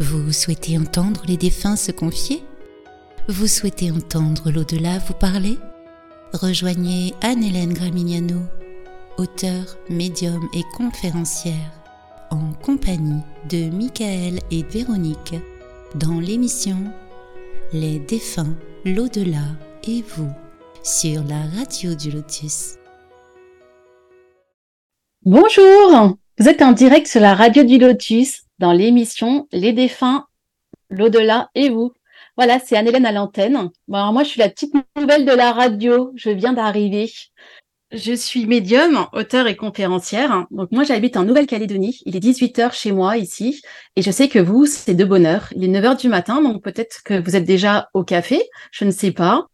Vous souhaitez entendre les défunts se confier? Vous souhaitez entendre l'au-delà vous parler? Rejoignez Anne-Hélène Gramignano, auteure, médium et conférencière, en compagnie de Michael et Véronique dans l'émission Les défunts, l'au-delà et vous sur la radio du Lotus. Bonjour, vous êtes en direct sur la radio du Lotus dans l'émission Les défunts, l'au-delà et vous. Voilà, c'est Anne-Hélène à l'antenne. Bon, moi, je suis la petite nouvelle de la radio. Je viens d'arriver. Je suis médium, auteur et conférencière. Donc moi, j'habite en Nouvelle-Calédonie. Il est 18h chez moi ici. Et je sais que vous, c'est de bonne heure. Il est 9h du matin, donc peut-être que vous êtes déjà au café. Je ne sais pas.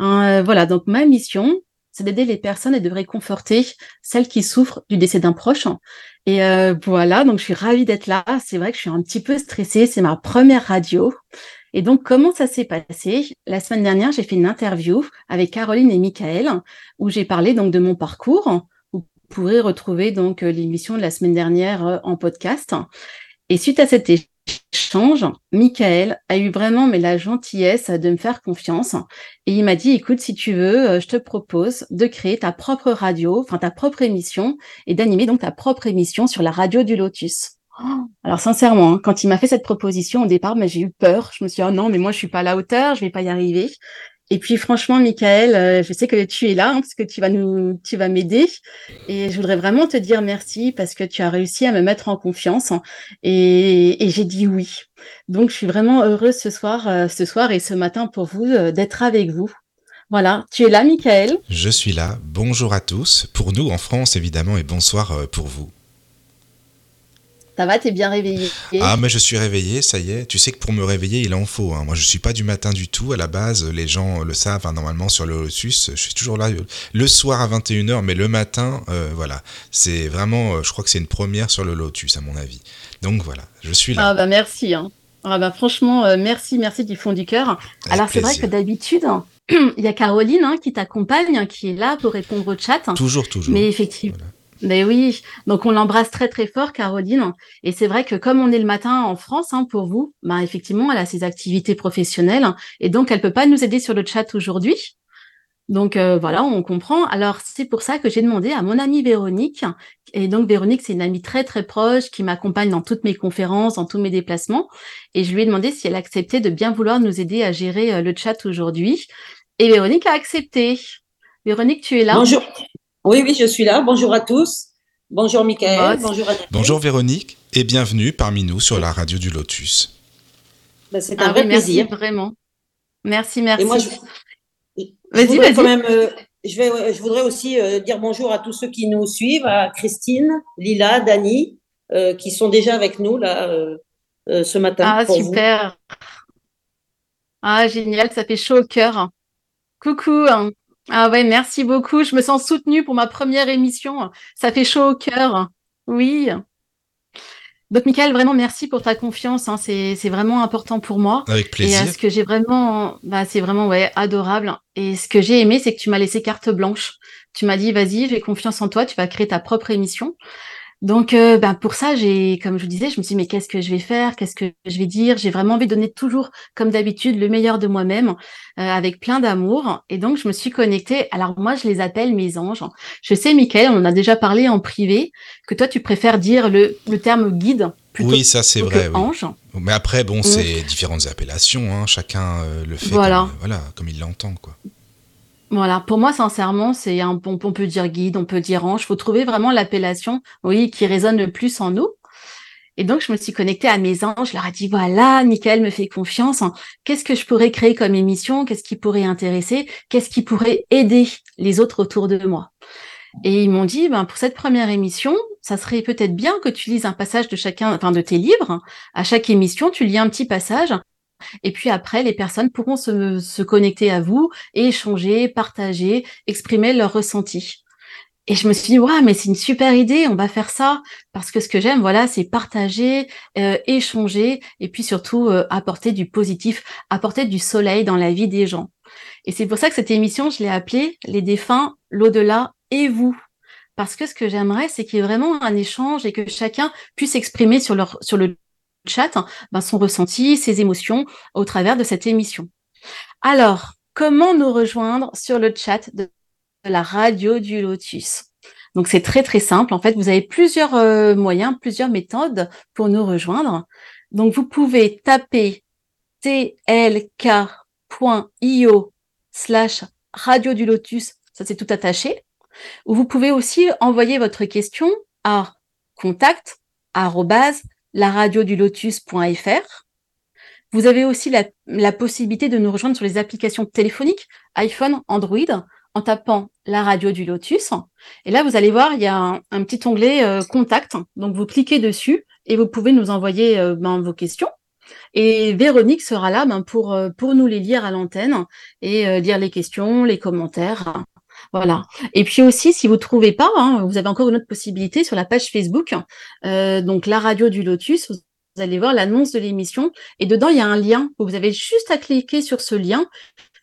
Euh, voilà, donc ma mission, d'aider les personnes et de réconforter celles qui souffrent du décès d'un proche. Et euh, voilà, donc je suis ravie d'être là. C'est vrai que je suis un petit peu stressée, c'est ma première radio. Et donc, comment ça s'est passé? La semaine dernière, j'ai fait une interview avec Caroline et Michael où j'ai parlé donc de mon parcours. Vous pourrez retrouver donc euh, l'émission de la semaine dernière euh, en podcast. Et suite à cet change, Michael a eu vraiment mais la gentillesse de me faire confiance et il m'a dit écoute si tu veux euh, je te propose de créer ta propre radio, enfin ta propre émission et d'animer donc ta propre émission sur la radio du Lotus. Alors sincèrement, hein, quand il m'a fait cette proposition au départ, mais j'ai eu peur. Je me suis dit oh non mais moi je suis pas à la hauteur, je vais pas y arriver. Et puis franchement, Michael, euh, je sais que tu es là hein, parce que tu vas nous, tu vas m'aider. Et je voudrais vraiment te dire merci parce que tu as réussi à me mettre en confiance hein, et, j'ai dit oui. Donc je suis vraiment heureuse ce soir, euh, ce soir et ce matin pour vous euh, d'être avec vous. Voilà, tu es là, Michael? Je suis là. Bonjour à tous. Pour nous en France évidemment et bonsoir pour vous. Ça va, t'es bien réveillé? Ah, mais je suis réveillé, ça y est. Tu sais que pour me réveiller, il en faut. Hein. Moi, je suis pas du matin du tout. À la base, les gens le savent. Hein, normalement, sur le Lotus, je suis toujours là le soir à 21h, mais le matin, euh, voilà. C'est vraiment, euh, je crois que c'est une première sur le Lotus, à mon avis. Donc voilà, je suis là. Ah, bah merci. Hein. Ah, bah franchement, euh, merci, merci du fond du cœur. Alors, c'est vrai que d'habitude, il y a Caroline qui t'accompagne, qui est là pour répondre au chat. Toujours, toujours. Mais effectivement. Mais oui, donc on l'embrasse très très fort, Caroline. Et c'est vrai que comme on est le matin en France, hein, pour vous, bah effectivement, elle a ses activités professionnelles et donc elle peut pas nous aider sur le chat aujourd'hui. Donc euh, voilà, on comprend. Alors c'est pour ça que j'ai demandé à mon amie Véronique. Et donc Véronique, c'est une amie très très proche qui m'accompagne dans toutes mes conférences, dans tous mes déplacements. Et je lui ai demandé si elle acceptait de bien vouloir nous aider à gérer euh, le chat aujourd'hui. Et Véronique a accepté. Véronique, tu es là? Bonjour. Oui, oui, je suis là. Bonjour à tous. Bonjour Michael. bonjour Bonjour Véronique et bienvenue parmi nous sur la radio du Lotus. Ben, c'est un ah vrai plaisir. vraiment. Merci, merci. Et moi, je, quand même, euh, je, vais, je voudrais aussi euh, dire bonjour à tous ceux qui nous suivent, à Christine, Lila, Dani, euh, qui sont déjà avec nous là ce matin. Ah, super. Ah, génial, ça fait chaud au cœur. Coucou. Hein. Ah ouais, merci beaucoup. Je me sens soutenue pour ma première émission. Ça fait chaud au cœur. Oui. Donc, Michael, vraiment merci pour ta confiance. Hein. C'est, vraiment important pour moi. Avec plaisir. Et ce que j'ai vraiment, bah, c'est vraiment ouais, adorable. Et ce que j'ai aimé, c'est que tu m'as laissé carte blanche. Tu m'as dit, vas-y, j'ai confiance en toi, tu vas créer ta propre émission. Donc, euh, ben pour ça, j'ai, comme je vous disais, je me suis dit, mais qu'est-ce que je vais faire? Qu'est-ce que je vais dire? J'ai vraiment envie de donner toujours, comme d'habitude, le meilleur de moi-même, euh, avec plein d'amour. Et donc, je me suis connectée. Alors, moi, je les appelle mes anges. Je sais, Michael, on en a déjà parlé en privé, que toi, tu préfères dire le, le terme guide plutôt oui, ça c'est vrai. Ange. Mais après, bon, c'est différentes appellations. Hein. Chacun euh, le fait voilà. Comme, voilà, comme il l'entend, quoi. Voilà, pour moi, sincèrement, c'est un, on, on peut dire guide, on peut dire ange. Il faut trouver vraiment l'appellation, oui, qui résonne le plus en nous. Et donc, je me suis connectée à mes anges. Je leur ai dit, voilà, Nickel me fait confiance. Qu'est-ce que je pourrais créer comme émission? Qu'est-ce qui pourrait intéresser? Qu'est-ce qui pourrait aider les autres autour de moi? Et ils m'ont dit, ben, pour cette première émission, ça serait peut-être bien que tu lises un passage de chacun, enfin, de tes livres. À chaque émission, tu lis un petit passage et puis après, les personnes pourront se, se connecter à vous et échanger, partager, exprimer leurs ressentis. Et je me suis dit, ouais, mais c'est une super idée, on va faire ça. Parce que ce que j'aime, voilà, c'est partager, euh, échanger, et puis surtout euh, apporter du positif, apporter du soleil dans la vie des gens. Et c'est pour ça que cette émission, je l'ai appelée Les défunts, l'au-delà et vous. Parce que ce que j'aimerais, c'est qu'il y ait vraiment un échange et que chacun puisse exprimer sur, leur, sur le chat ben, son ressenti, ses émotions au travers de cette émission. Alors, comment nous rejoindre sur le chat de la radio du Lotus? Donc c'est très très simple. En fait, vous avez plusieurs euh, moyens, plusieurs méthodes pour nous rejoindre. Donc vous pouvez taper tlk.io slash radio du lotus, ça c'est tout attaché. Ou vous pouvez aussi envoyer votre question à contact lotus.fr. Vous avez aussi la, la, possibilité de nous rejoindre sur les applications téléphoniques iPhone, Android en tapant la radio du Lotus. Et là, vous allez voir, il y a un, petit onglet euh, contact. Donc, vous cliquez dessus et vous pouvez nous envoyer euh, ben, vos questions. Et Véronique sera là ben, pour, euh, pour nous les lire à l'antenne et lire les questions, les commentaires. Voilà. Et puis aussi, si vous trouvez pas, hein, vous avez encore une autre possibilité sur la page Facebook, donc la radio du Lotus. Vous allez voir l'annonce de l'émission et dedans il y a un lien. Vous avez juste à cliquer sur ce lien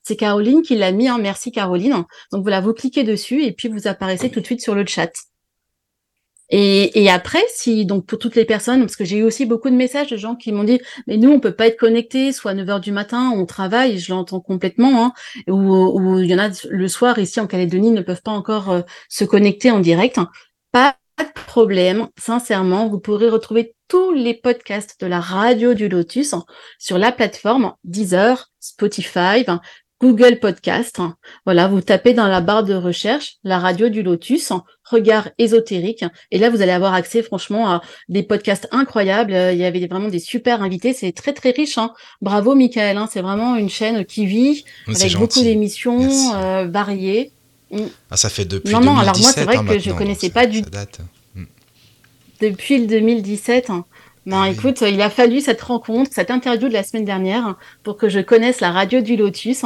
c'est Caroline qui l'a mis. Hein. Merci Caroline. Donc voilà, vous cliquez dessus et puis vous apparaissez tout de suite sur le chat. Et, après, si donc pour toutes les personnes, parce que j'ai eu aussi beaucoup de messages de gens qui m'ont dit, mais nous on peut pas être connectés, soit à 9 h du matin, on travaille, je l'entends complètement, hein, ou, il y en a le soir ici en Calédonie ne peuvent pas encore euh, se connecter en direct. Pas de problème, sincèrement, vous pourrez retrouver tous les podcasts de la radio du Lotus sur la plateforme Deezer, Spotify, Google Podcast. Voilà, vous tapez dans la barre de recherche la radio du Lotus, regard ésotérique, et là vous allez avoir accès franchement à des podcasts incroyables. Il y avait vraiment des super invités, c'est très très riche. Hein. Bravo Michael, hein. c'est vraiment une chaîne qui vit avec beaucoup d'émissions euh, variées. Mm. Ah, ça fait depuis non, 2017. Non, alors moi c'est vrai hein, que je connaissais pas du. Date. Mm. Depuis le 2017. Ben écoute, il a fallu cette rencontre, cette interview de la semaine dernière pour que je connaisse la radio du Lotus.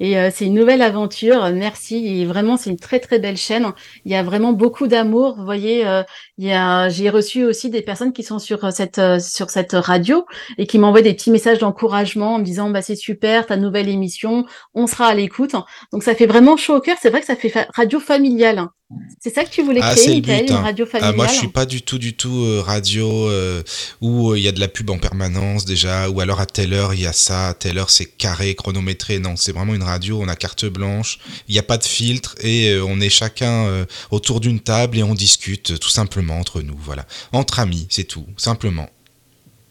Et euh, c'est une nouvelle aventure. Merci. Et vraiment, c'est une très très belle chaîne. Il y a vraiment beaucoup d'amour. Vous voyez, euh, il y a, j'ai reçu aussi des personnes qui sont sur cette euh, sur cette radio et qui m'envoient des petits messages d'encouragement en me disant bah c'est super ta nouvelle émission, on sera à l'écoute. Donc ça fait vraiment chaud au cœur. C'est vrai que ça fait radio familiale. C'est ça que tu voulais ah, créer, une hein. radio familiale ah, Moi, je suis pas du tout, du tout euh, radio euh, où euh, il y a de la pub en permanence déjà, ou alors à telle heure il y a ça, à telle heure c'est carré, chronométré. Non, c'est vraiment une radio, on a carte blanche, il n'y a pas de filtre et on est chacun autour d'une table et on discute tout simplement entre nous, voilà. Entre amis, c'est tout, simplement.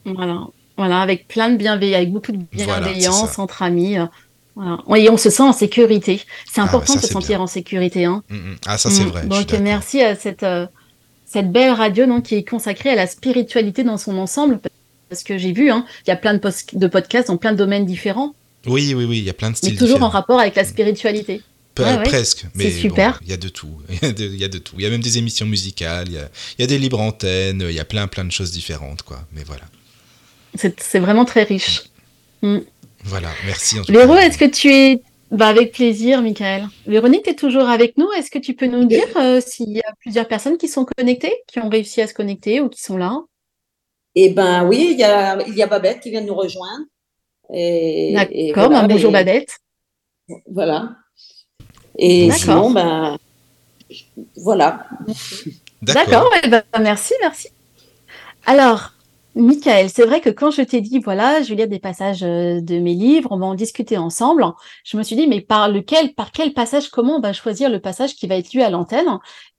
Voilà. Voilà, avec plein de bienveillance, avec beaucoup de bienveillance entre amis. Et on se sent en sécurité. C'est ah, important de se sentir en sécurité. Hein. Mm, mm. Ah, ça, c'est mm. vrai. Donc, merci à cette, euh, cette belle radio donc, qui est consacrée à la spiritualité dans son ensemble. Parce que j'ai vu, hein, il y a plein de, de, podcasts dans plein de domaines différents. Oui, oui, oui, il y a plein de styles. Mais toujours en rapport avec la spiritualité. Presque, mais c'est super. Il y a de tout. Il y, a de tout. Il y a même des émissions musicales, il y a, des libres antennes, il y a plein, plein de choses différentes, quoi. Mais voilà. C'est vraiment très riche. Voilà, merci. En Véro, est-ce que tu es bah, avec plaisir, Michael. Véronique, tu es toujours avec nous. Est-ce que tu peux nous dire euh, s'il y a plusieurs personnes qui sont connectées, qui ont réussi à se connecter ou qui sont là? Eh ben oui, il y a, il y a Babette qui vient de nous rejoindre. D'accord, bah, bonjour Babette. Voilà. Et sinon, ben, voilà. D'accord, eh ben, merci, merci. Alors, Michael, c'est vrai que quand je t'ai dit, voilà, je vais lire des passages euh, de mes livres, on va en discuter ensemble, je me suis dit, mais par lequel, par quel passage, comment on va choisir le passage qui va être lu à l'antenne?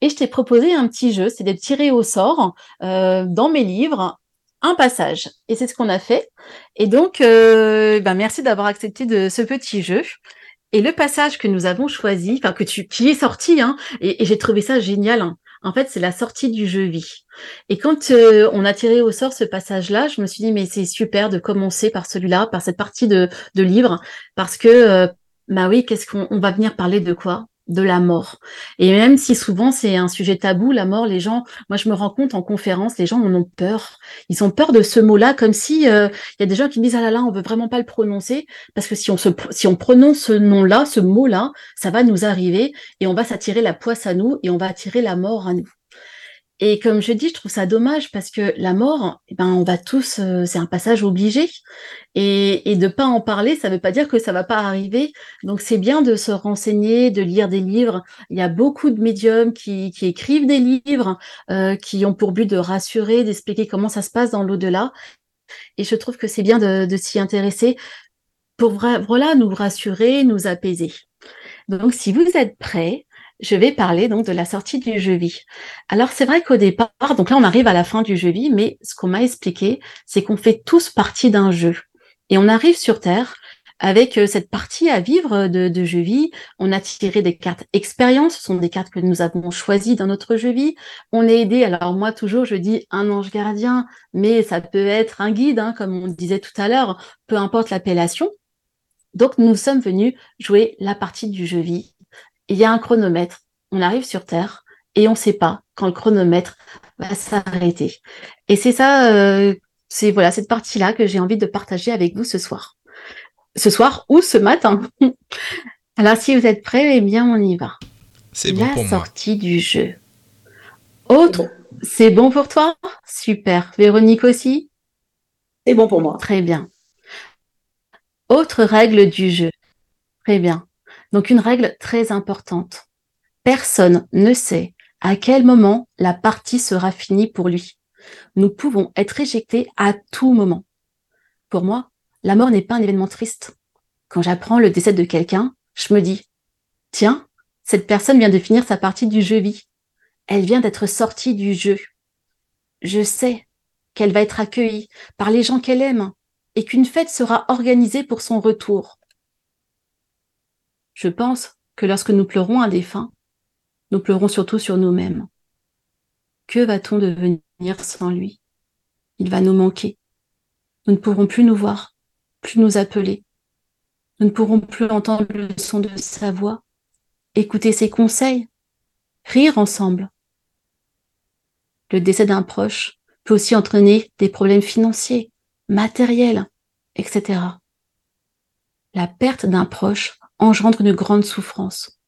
Et je t'ai proposé un petit jeu, c'est de tirer au sort euh, dans mes livres un passage. Et c'est ce qu'on a fait. Et donc, euh, ben merci d'avoir accepté de ce petit jeu. Et le passage que nous avons choisi, enfin que tu, qui est sorti, hein, et, j'ai trouvé ça génial. Hein, en fait, c'est la sortie du jeu vie. Et quand euh, on a tiré au sort ce passage-là, je me suis dit, mais c'est super de commencer par celui-là, par cette partie de, de livre, parce que, euh, bah oui, qu'est-ce qu'on va venir parler de quoi? De la mort. Et même si souvent c'est un sujet tabou, la mort, les gens, moi je me rends compte en conférence, les gens en ont peur. Ils ont peur de ce mot-là, comme si euh, il y a des gens qui disent ah là là, on veut vraiment pas le prononcer parce que si on se, si on prononce ce nom-là, ce mot-là, ça va nous arriver et on va s'attirer la poisse à nous et on va attirer la mort à nous. Et comme je dis, je trouve ça dommage parce que la mort, eh ben, on va tous, euh, c'est un passage obligé. Et, et de pas en parler, ça ne veut pas dire que ça va pas arriver. Donc c'est bien de se renseigner, de lire des livres. Il y a beaucoup de médiums qui, qui écrivent des livres, euh, qui ont pour but de rassurer, d'expliquer comment ça se passe dans l'au-delà. Et je trouve que c'est bien de, s'y intéresser pour voilà, nous rassurer, nous apaiser. Donc, si vous êtes prêts, je vais parler donc de la sortie du jeu vie. Alors c'est vrai qu'au départ, donc là on arrive à la fin du jeu vie, mais ce qu'on m'a expliqué, c'est qu'on fait tous partie d'un jeu. Et on arrive sur Terre avec euh, cette partie à vivre de, de jeu vie. On a tiré des cartes expérience, ce sont des cartes que nous avons choisies dans notre jeu vie. On est aidé, alors moi toujours je dis un ange gardien, mais ça peut être un guide, hein, comme on disait tout à l'heure, peu importe l'appellation. Donc nous sommes venus jouer la partie du jeu vie il y a un chronomètre. On arrive sur Terre et on ne sait pas quand le chronomètre va s'arrêter. Et c'est ça, euh, c'est voilà cette partie-là que j'ai envie de partager avec vous ce soir. Ce soir ou ce matin. Alors si vous êtes prêts, eh bien on y va. C'est bon La sortie du jeu. Autre, c'est bon pour toi? Super. Véronique aussi? C'est bon pour moi. Très bien. Autre règle du jeu. Très bien. Donc une règle très importante. Personne ne sait à quel moment la partie sera finie pour lui. Nous pouvons être éjectés à tout moment. Pour moi, la mort n'est pas un événement triste. Quand j'apprends le décès de quelqu'un, je me dis, tiens, cette personne vient de finir sa partie du jeu vie. Elle vient d'être sortie du jeu. Je sais qu'elle va être accueillie par les gens qu'elle aime et qu'une fête sera organisée pour son retour. Je pense que lorsque nous pleurons un défunt, nous pleurons surtout sur nous-mêmes. Que va-t-on devenir sans lui? Il va nous manquer. Nous ne pourrons plus nous voir, plus nous appeler. Nous ne pourrons plus entendre le son de sa voix, écouter ses conseils, rire ensemble. Le décès d'un proche peut aussi entraîner des problèmes financiers, matériels, etc. La perte d'un proche engendre une grande souffrance.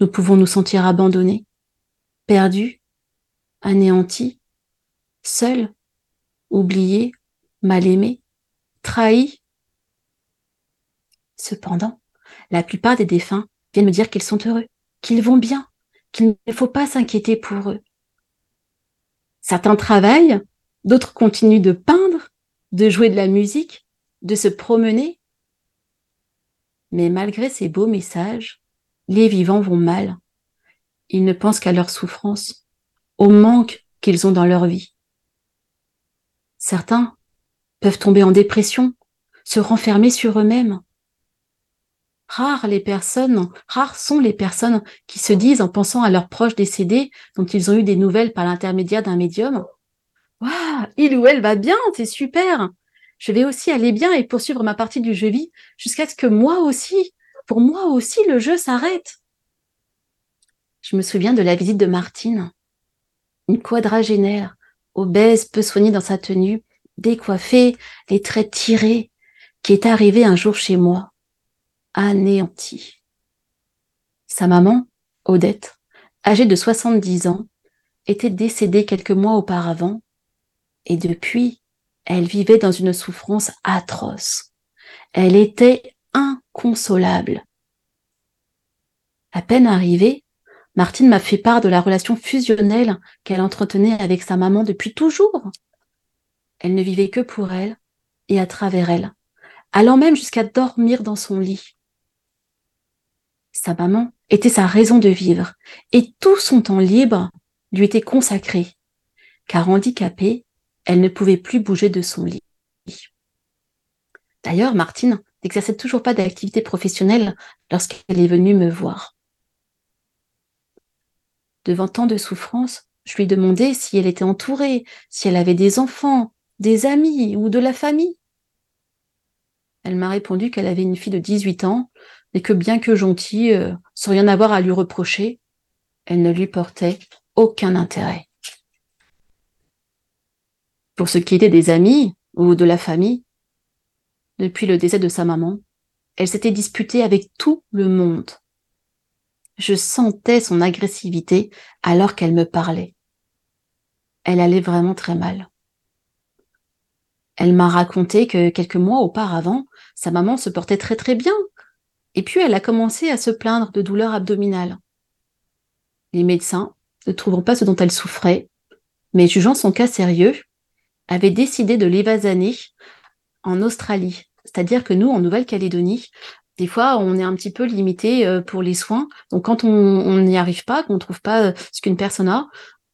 Nous pouvons nous sentir abandonnés, perdus, anéantis, seuls, oubliés, mal aimés, trahis. Cependant, la plupart des défunts viennent me dire qu'ils sont heureux, qu'ils vont bien, qu'il ne faut pas s'inquiéter pour eux. Certains travaillent, d'autres continuent de peindre, de jouer de la musique, de se promener, mais malgré ces beaux messages, les vivants vont mal. Ils ne pensent qu'à leur souffrance, au manque qu'ils ont dans leur vie. Certains peuvent tomber en dépression, se renfermer sur eux-mêmes. Rares rares sont les personnes qui se disent en pensant à leurs proches décédés dont ils ont eu des nouvelles par l'intermédiaire d'un médium. Waouh, il ou elle va bien, c'est super je vais aussi aller bien et poursuivre ma partie du jeu vie jusqu'à ce que moi aussi, pour moi aussi, le jeu s'arrête. Je me souviens de la visite de Martine, une quadragénaire, obèse, peu soignée dans sa tenue, décoiffée, les traits tirés, qui est arrivée un jour chez moi, anéantie. Sa maman, Odette, âgée de 70 ans, était décédée quelques mois auparavant, et depuis, elle vivait dans une souffrance atroce. Elle était inconsolable. À peine arrivée, Martine m'a fait part de la relation fusionnelle qu'elle entretenait avec sa maman depuis toujours. Elle ne vivait que pour elle et à travers elle, allant même jusqu'à dormir dans son lit. Sa maman était sa raison de vivre et tout son temps libre lui était consacré, car handicapée, elle ne pouvait plus bouger de son lit. D'ailleurs, Martine n'exerçait toujours pas d'activité professionnelle lorsqu'elle est venue me voir. Devant tant de souffrances, je lui demandais si elle était entourée, si elle avait des enfants, des amis ou de la famille. Elle m'a répondu qu'elle avait une fille de 18 ans et que bien que gentille, euh, sans rien avoir à lui reprocher, elle ne lui portait aucun intérêt. Pour ce qui était des amis ou de la famille, depuis le décès de sa maman, elle s'était disputée avec tout le monde. Je sentais son agressivité alors qu'elle me parlait. Elle allait vraiment très mal. Elle m'a raconté que quelques mois auparavant, sa maman se portait très très bien. Et puis elle a commencé à se plaindre de douleurs abdominales. Les médecins, ne trouvant pas ce dont elle souffrait, mais jugeant son cas sérieux, avait décidé de l'évasaner en Australie. C'est-à-dire que nous, en Nouvelle-Calédonie, des fois, on est un petit peu limité euh, pour les soins. Donc, quand on n'y arrive pas, qu'on ne trouve pas euh, ce qu'une personne a,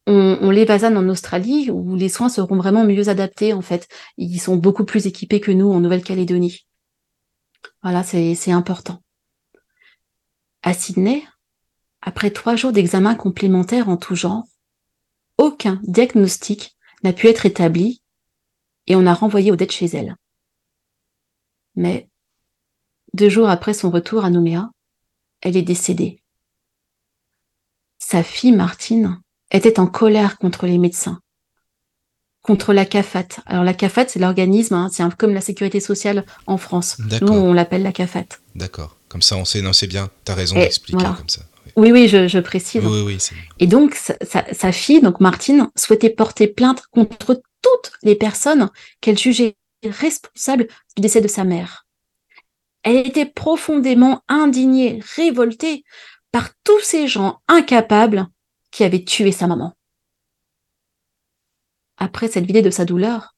on, l'évasane en Australie où les soins seront vraiment mieux adaptés, en fait. Ils sont beaucoup plus équipés que nous en Nouvelle-Calédonie. Voilà, c'est important. À Sydney, après trois jours d'examen complémentaires en tout genre, aucun diagnostic n'a pu être établi et on a renvoyé Odette chez elle. Mais deux jours après son retour à Nouméa, elle est décédée. Sa fille Martine était en colère contre les médecins, contre la CAFAT. Alors la CAFAT, c'est l'organisme, hein, c'est comme la sécurité sociale en France. Nous, on l'appelle la CAFAT. D'accord. Comme ça, on sait, non, c'est bien, tu as raison d'expliquer comme ça. Oui, oui, je, précise. Oui, oui, Et donc, sa, fille, donc Martine, souhaitait porter plainte contre toutes les personnes qu'elle jugeait responsables du décès de sa mère. Elle était profondément indignée, révoltée par tous ces gens incapables qui avaient tué sa maman. Après cette vidée de sa douleur,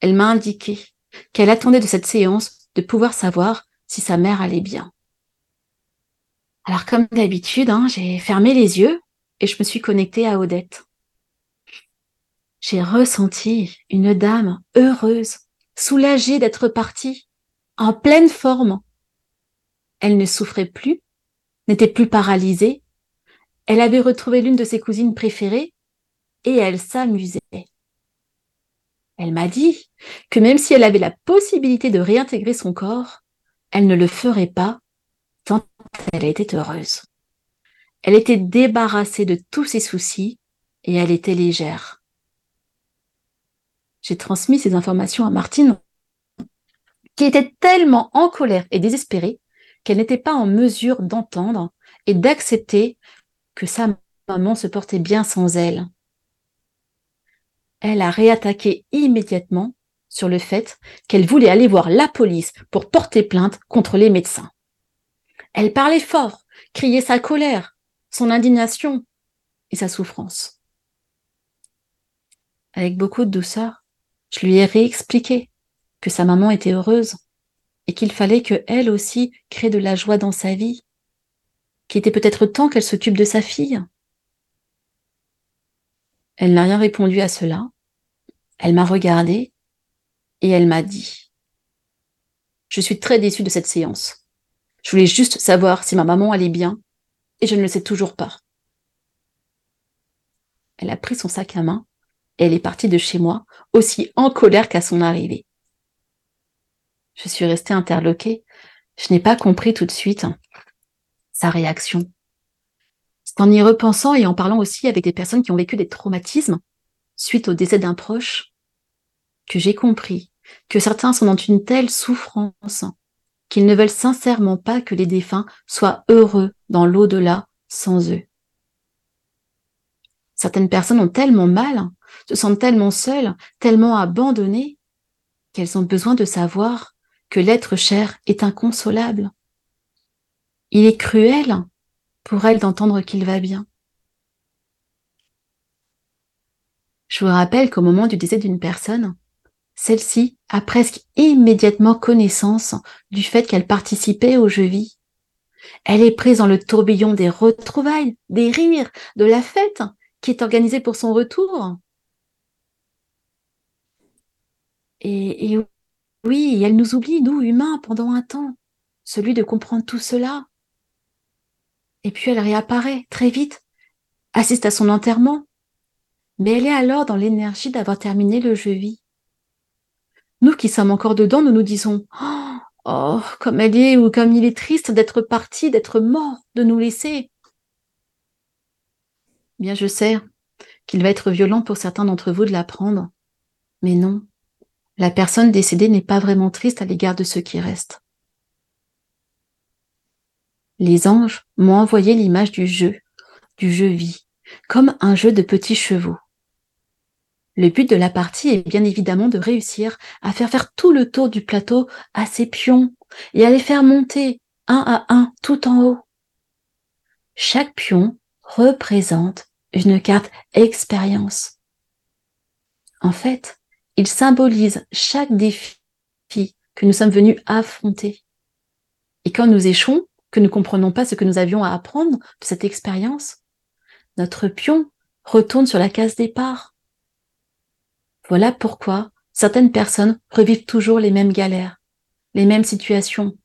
elle m'a indiqué qu'elle attendait de cette séance de pouvoir savoir si sa mère allait bien. Alors comme d'habitude, hein, j'ai fermé les yeux et je me suis connectée à Odette. J'ai ressenti une dame heureuse, soulagée d'être partie, en pleine forme. Elle ne souffrait plus, n'était plus paralysée. Elle avait retrouvé l'une de ses cousines préférées et elle s'amusait. Elle m'a dit que même si elle avait la possibilité de réintégrer son corps, elle ne le ferait pas tant elle était heureuse. Elle était débarrassée de tous ses soucis et elle était légère. J'ai transmis ces informations à Martine, qui était tellement en colère et désespérée qu'elle n'était pas en mesure d'entendre et d'accepter que sa maman se portait bien sans elle. Elle a réattaqué immédiatement sur le fait qu'elle voulait aller voir la police pour porter plainte contre les médecins. Elle parlait fort, criait sa colère, son indignation et sa souffrance. Avec beaucoup de douceur, je lui ai réexpliqué que sa maman était heureuse et qu'il fallait que elle aussi crée de la joie dans sa vie, qu'il était peut-être temps qu'elle s'occupe de sa fille. Elle n'a rien répondu à cela. Elle m'a regardé et elle m'a dit Je suis très déçue de cette séance. Je voulais juste savoir si ma maman allait bien, et je ne le sais toujours pas. Elle a pris son sac à main, elle est partie de chez moi, aussi en colère qu'à son arrivée. Je suis restée interloquée. Je n'ai pas compris tout de suite sa réaction. C'est en y repensant et en parlant aussi avec des personnes qui ont vécu des traumatismes suite au décès d'un proche que j'ai compris que certains sont dans une telle souffrance qu'ils ne veulent sincèrement pas que les défunts soient heureux dans l'au-delà sans eux. Certaines personnes ont tellement mal, se sentent tellement seules, tellement abandonnées, qu'elles ont besoin de savoir que l'être cher est inconsolable. Il est cruel pour elles d'entendre qu'il va bien. Je vous rappelle qu'au moment du décès d'une personne, celle-ci a presque immédiatement connaissance du fait qu'elle participait au jeu vie. Elle est prise dans le tourbillon des retrouvailles, des rires, de la fête qui est organisée pour son retour. Et, oui, elle nous oublie, nous, humains, pendant un temps, celui de comprendre tout cela. Et puis elle réapparaît très vite, assiste à son enterrement, mais elle est alors dans l'énergie d'avoir terminé le jeu vie. Nous qui sommes encore dedans, nous nous disons Oh, comme elle est ou comme il est triste d'être parti, d'être mort, de nous laisser. Bien, je sais qu'il va être violent pour certains d'entre vous de l'apprendre, mais non, la personne décédée n'est pas vraiment triste à l'égard de ceux qui restent. Les anges m'ont envoyé l'image du jeu, du jeu vie, comme un jeu de petits chevaux. Le but de la partie est bien évidemment de réussir à faire faire tout le tour du plateau à ses pions et à les faire monter un à un tout en haut. Chaque pion représente une carte expérience. En fait, il symbolise chaque défi que nous sommes venus affronter. Et quand nous échouons, que nous comprenons pas ce que nous avions à apprendre de cette expérience, notre pion retourne sur la case départ. Voilà pourquoi certaines personnes revivent toujours les mêmes galères, les mêmes situations,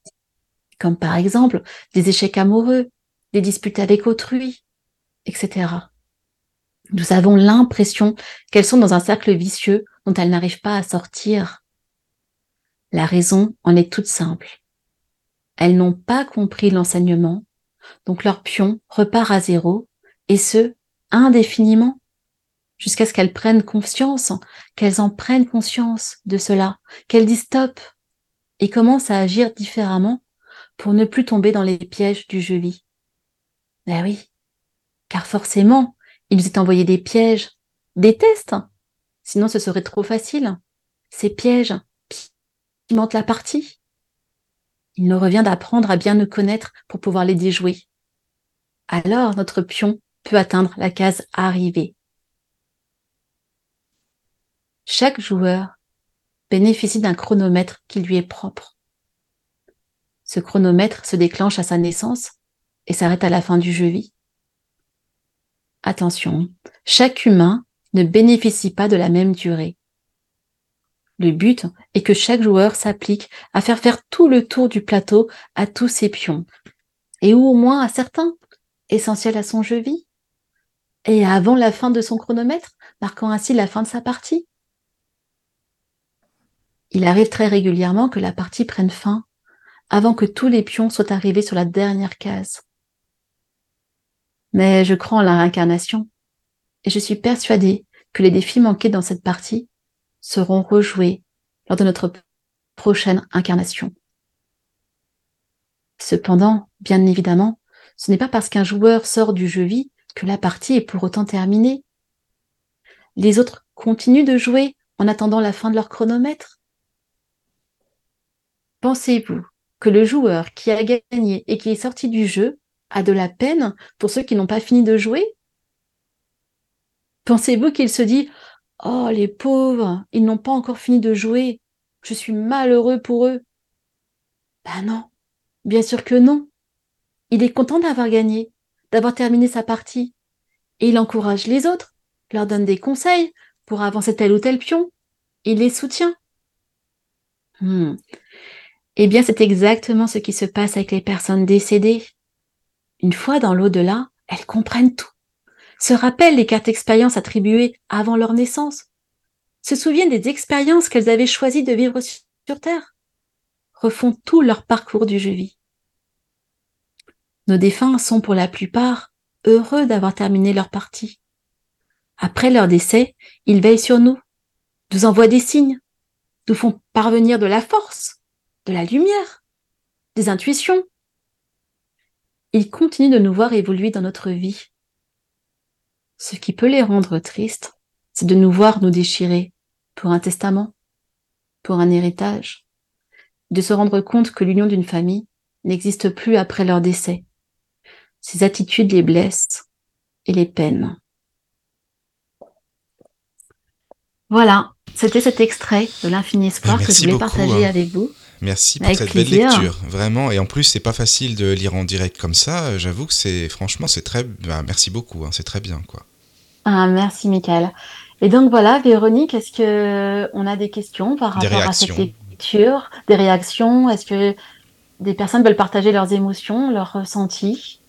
comme par exemple des échecs amoureux, des disputes avec autrui, etc. Nous avons l'impression qu'elles sont dans un cercle vicieux dont elles n'arrivent pas à sortir. La raison en est toute simple. Elles n'ont pas compris l'enseignement, donc leur pion repart à zéro, et ce, indéfiniment, jusqu'à ce qu'elles prennent conscience, qu'elles en prennent conscience de cela, qu'elles disent stop, et commencent à agir différemment pour ne plus tomber dans les pièges du jeu vie. Ben oui, car forcément, il nous est envoyé des pièges, des tests, sinon ce serait trop facile. Ces pièges pimentent la partie. Il nous revient d'apprendre à bien nous connaître pour pouvoir les déjouer. Alors notre pion peut atteindre la case arrivée. Chaque joueur bénéficie d'un chronomètre qui lui est propre. Ce chronomètre se déclenche à sa naissance et s'arrête à la fin du jeu vie. Attention, chaque humain ne bénéficie pas de la même durée. Le but est que chaque joueur s'applique à faire faire tout le tour du plateau à tous ses pions, et ou au moins à certains, essentiels à son jeu vie, et avant la fin de son chronomètre, marquant ainsi la fin de sa partie. Il arrive très régulièrement que la partie prenne fin avant que tous les pions soient arrivés sur la dernière case. Mais je crois en la réincarnation et je suis persuadée les défis manqués dans cette partie seront rejoués lors de notre prochaine incarnation. Cependant, bien évidemment, ce n'est pas parce qu'un joueur sort du jeu vie que la partie est pour autant terminée. Les autres continuent de jouer en attendant la fin de leur chronomètre. Pensez-vous que le joueur qui a gagné et qui est sorti du jeu a de la peine pour ceux qui n'ont pas fini de jouer? Pensez-vous qu'il se dit Oh, les pauvres, ils n'ont pas encore fini de jouer, je suis malheureux pour eux Ben non, bien sûr que non. Il est content d'avoir gagné, d'avoir terminé sa partie, et il encourage les autres, leur donne des conseils pour avancer tel ou tel pion, il les soutient. Hmm. Eh bien, c'est exactement ce qui se passe avec les personnes décédées. Une fois dans l'au-delà, elles comprennent tout, se rappellent les cartes expériences attribuées avant leur naissance, se souviennent des expériences qu'elles avaient choisi de vivre sur Terre, refont tout leur parcours du jeu vie. Nos défunts sont pour la plupart heureux d'avoir terminé leur partie. Après leur décès, ils veillent sur nous, nous envoient des signes, nous font parvenir de la force, de la lumière, des intuitions. Ils continuent de nous voir évoluer dans notre vie. Ce qui peut les rendre tristes, c'est de nous voir nous déchirer pour un testament, pour un héritage, de se rendre compte que l'union d'une famille n'existe plus après leur décès. Ces attitudes les blessent et les peinent. Voilà, c'était cet extrait de l'infini espoir que je voulais partager hein. avec vous. Merci pour cette belle lecture, vraiment. Et en plus, c'est pas facile de lire en direct comme ça. J'avoue que c'est, franchement, c'est très. Bah, merci beaucoup. Hein, c'est très bien, quoi. Ah, merci, Michael. Et donc voilà, Véronique, est-ce que on a des questions par rapport à cette lecture, des réactions? Est-ce que des personnes veulent partager leurs émotions, leurs ressentis?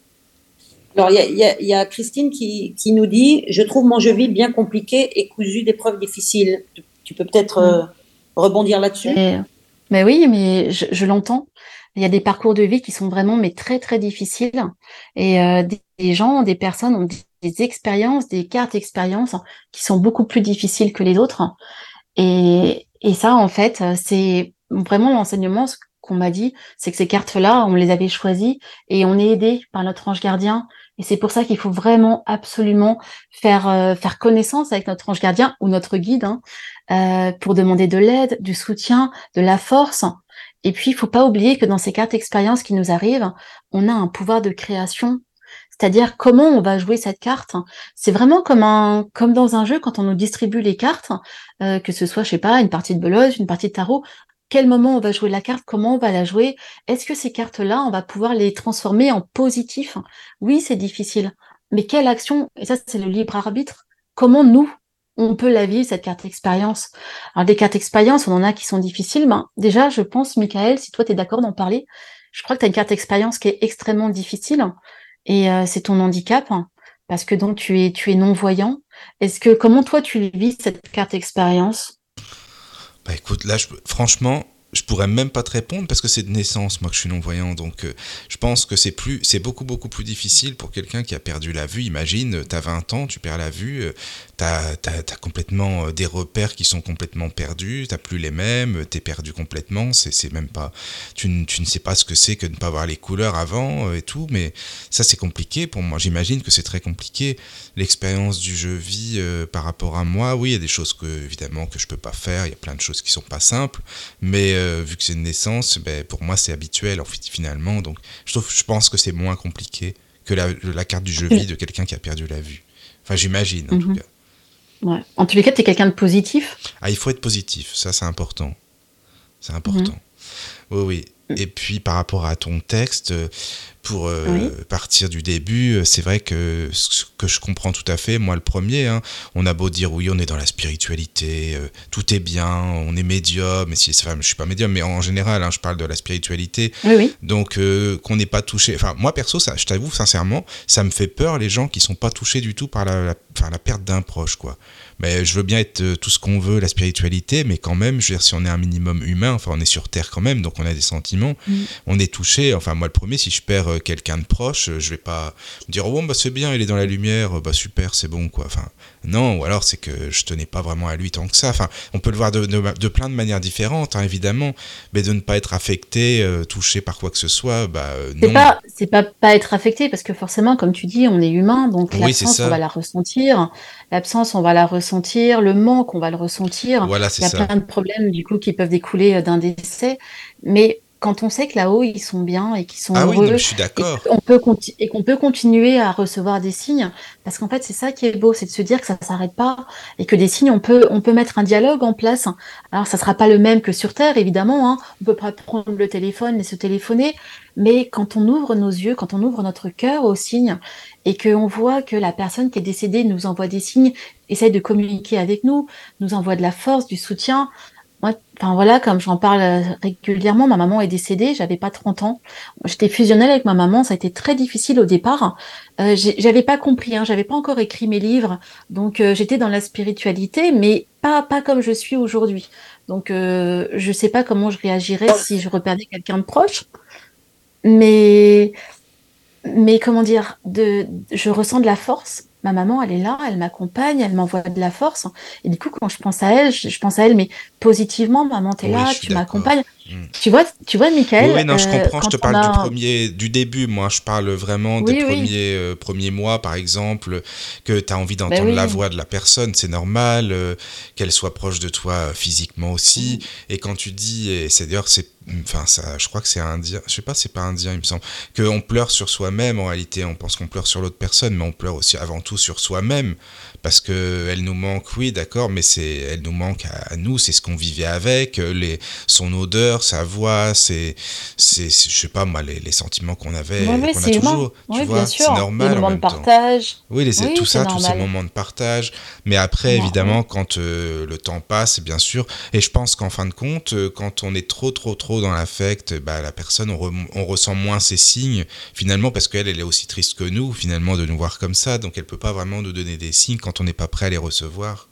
Alors, il y, a, Christine qui, nous dit Je trouve mon jeu vie bien compliqué et cousu d'épreuves difficiles. Tu, peux peut-être euh, rebondir là-dessus? Mais oui, mais je, l'entends. Il y a des parcours de vie qui sont vraiment mais très très difficiles et euh, des, gens, des personnes ont des, expériences, des cartes expériences qui sont beaucoup plus difficiles que les autres. Et, et ça, en fait, c'est vraiment l'enseignement. Ce qu'on m'a dit, c'est que ces cartes-là, on les avait choisies et on est aidé par notre ange gardien. Et c'est pour ça qu'il faut vraiment absolument faire euh, faire connaissance avec notre ange gardien ou notre guide, hein, euh, pour demander de l'aide, du soutien, de la force. Et puis, il faut pas oublier que dans ces cartes expériences qui nous arrivent, on a un pouvoir de création. C'est-à-dire comment on va jouer cette carte? C'est vraiment comme un, comme dans un jeu quand on nous distribue les cartes, euh, que ce soit, je sais pas, une partie de belote, une partie de tarot. Quel moment on va jouer la carte Comment on va la jouer? Est-ce que ces cartes-là, on va pouvoir les transformer en positif? Oui, c'est difficile. Mais quelle action? Et ça, c'est le libre arbitre. Comment nous, on peut la vivre, cette carte expérience. Alors, des cartes expérience, on en a qui sont difficiles. Ben, déjà, je pense, Michael, si toi, tu es d'accord d'en parler, je crois que tu as une carte expérience qui est extrêmement difficile et euh, c'est ton handicap parce que donc tu es, tu es non-voyant. Est-ce que, comment toi, tu vis cette carte expérience? Bah écoute, là, franchement, je pourrais même pas te répondre parce que c'est de naissance, moi que je suis non-voyant. Donc euh, je pense que c'est plus, c'est beaucoup beaucoup plus difficile pour quelqu'un qui a perdu la vue. Imagine, tu as 20 ans, tu perds la vue, euh, tu as, complètement euh, des repères qui sont complètement perdus, tu plus les mêmes, tu es perdu complètement. C'est même pas, tu, tu, ne sais pas ce que c'est que de ne pas voir les couleurs avant et tout. Mais ça c'est compliqué pour moi. J'imagine que c'est très compliqué. L'expérience du jeu vie par rapport à moi, oui, il y a des choses que évidemment que je peux pas faire. Il y a plein de choses qui sont pas simples, mais euh, vu que c'est une naissance, ben, pour moi c'est habituel en fait, finalement. Donc je, trouve, je pense que c'est moins compliqué que la, la, carte du jeu vie de quelqu'un qui a perdu la vue. Enfin j'imagine en tout mhm. cas. Ouais. En tous les cas, tu es quelqu'un de positif? Ah, il faut être positif, ça c'est important. C'est important. Mhm. Oui, oui. Et puis par rapport à ton texte, pour euh, partir du début, euh, c'est vrai que ce que je comprends tout à fait, moi le premier, hein, on a beau dire oui, on est dans la spiritualité, euh, tout est bien, on est médium, et si, enfin, je suis pas médium, mais en général, hein, je parle de la spiritualité. Oui, Donc qu'on n'est pas touché. Enfin, moi perso, ça, je t'avoue sincèrement, ça me fait peur les gens qui sont pas touchés du tout par la, la, la perte d'un proche, quoi mais je veux bien être euh, tout ce qu'on veut, la spiritualité, mais quand même, je veux dire, si on est un minimum humain, enfin, on est sur Terre quand même, donc on a des sentiments, mm. on est touché. Enfin, moi, le premier, si je perds euh, quelqu'un de proche, je vais pas dire, oh, bah, c'est bien, il est dans la lumière, bah, super, c'est bon, quoi. Enfin, non, ou alors c'est que je tenais pas vraiment à lui tant que ça. Enfin, on peut le voir de, de, plein de manières différentes, hein, évidemment, mais de ne pas être affecté, euh, touché par quoi que ce soit, bah, non. C'est pas, pas, pas être affecté, parce que forcément, comme tu dis, on est humain, donc oui, l'absence, on va la ressentir. L'absence, on va la ressentir. Le manque, on va le ressentir. Voilà, Il y a plein de problèmes, du coup, qui peuvent découler euh, d'un décès. Mais quand on sait que là-haut, ils sont bien et qu'ils sont ah heureux, oui, je suis d'accord. Et qu'on peut, et qu'on peut continuer à recevoir des signes, parce qu'en fait, c'est ça qui est beau, c'est de se dire que ça s'arrête pas et que des signes, on peut, on peut mettre un dialogue en place. Alors, ça sera pas le même que sur Terre, évidemment. Hein. On peut pas prendre le téléphone et se téléphoner, mais quand on ouvre nos yeux, quand on ouvre notre cœur aux signes et qu'on voit que la personne qui est décédée nous envoie des signes, essaye de communiquer avec nous, nous envoie de la force, du soutien, moi, enfin voilà, comme j'en parle euh, régulièrement, ma maman est décédée, j'avais pas 30 ans. J'étais fusionnelle avec ma maman, ça a été très difficile au départ. Euh, j'avais pas compris, hein, j'avais pas encore écrit mes livres, donc euh, j'étais dans la spiritualité, mais pas pas comme je suis aujourd'hui. Donc euh, je sais pas comment je réagirais si je reperdais quelqu'un de proche, mais mais comment dire, de, je ressens de la force ma maman, elle est là, elle m'accompagne, elle m'envoie de la force. Et du coup, quand je pense à elle, je, pense à elle, mais positivement, maman, t'es là, tu m'accompagnes. Hmm. Tu vois, tu vois, Michael. Oui, non, je euh, comprends. je te parle du premier, du début. Moi, je parle vraiment des premiers, euh, premiers mois, par exemple, que tu as envie ben d'entendre la voix de la personne, c'est normal, euh, qu'elle soit proche de toi physiquement aussi. Et quand tu dis, et c'est d'ailleurs, c'est enfin ça je crois que c'est indien je sais pas c'est pas indien il me semble qu'on pleure sur soi-même en réalité on pense qu'on pleure sur l'autre personne mais on pleure aussi avant tout sur soi-même parce que elle nous manque, oui, d'accord, mais c'est, elle nous manque à, nous, c'est ce qu'on vivait avec, euh, les, son odeur, sa voix, c'est, c'est, je sais pas moi, les, les sentiments qu'on avait, qu'on a toujours, tu vois, c'est normal. Les moments de partage. Oui, les, tout ça, tous ces moments de partage. Mais après, évidemment, quand euh, le temps passe, bien sûr, et je pense qu'en fin de compte, euh, quand on est trop, trop, trop dans l'affect, bah, la personne, on, on, ressent moins ses signes, finalement, parce qu'elle, elle est aussi triste que nous, finalement, de nous voir comme ça, donc elle peut pas vraiment nous donner des signes quand on n'est pas prêt à les recevoir.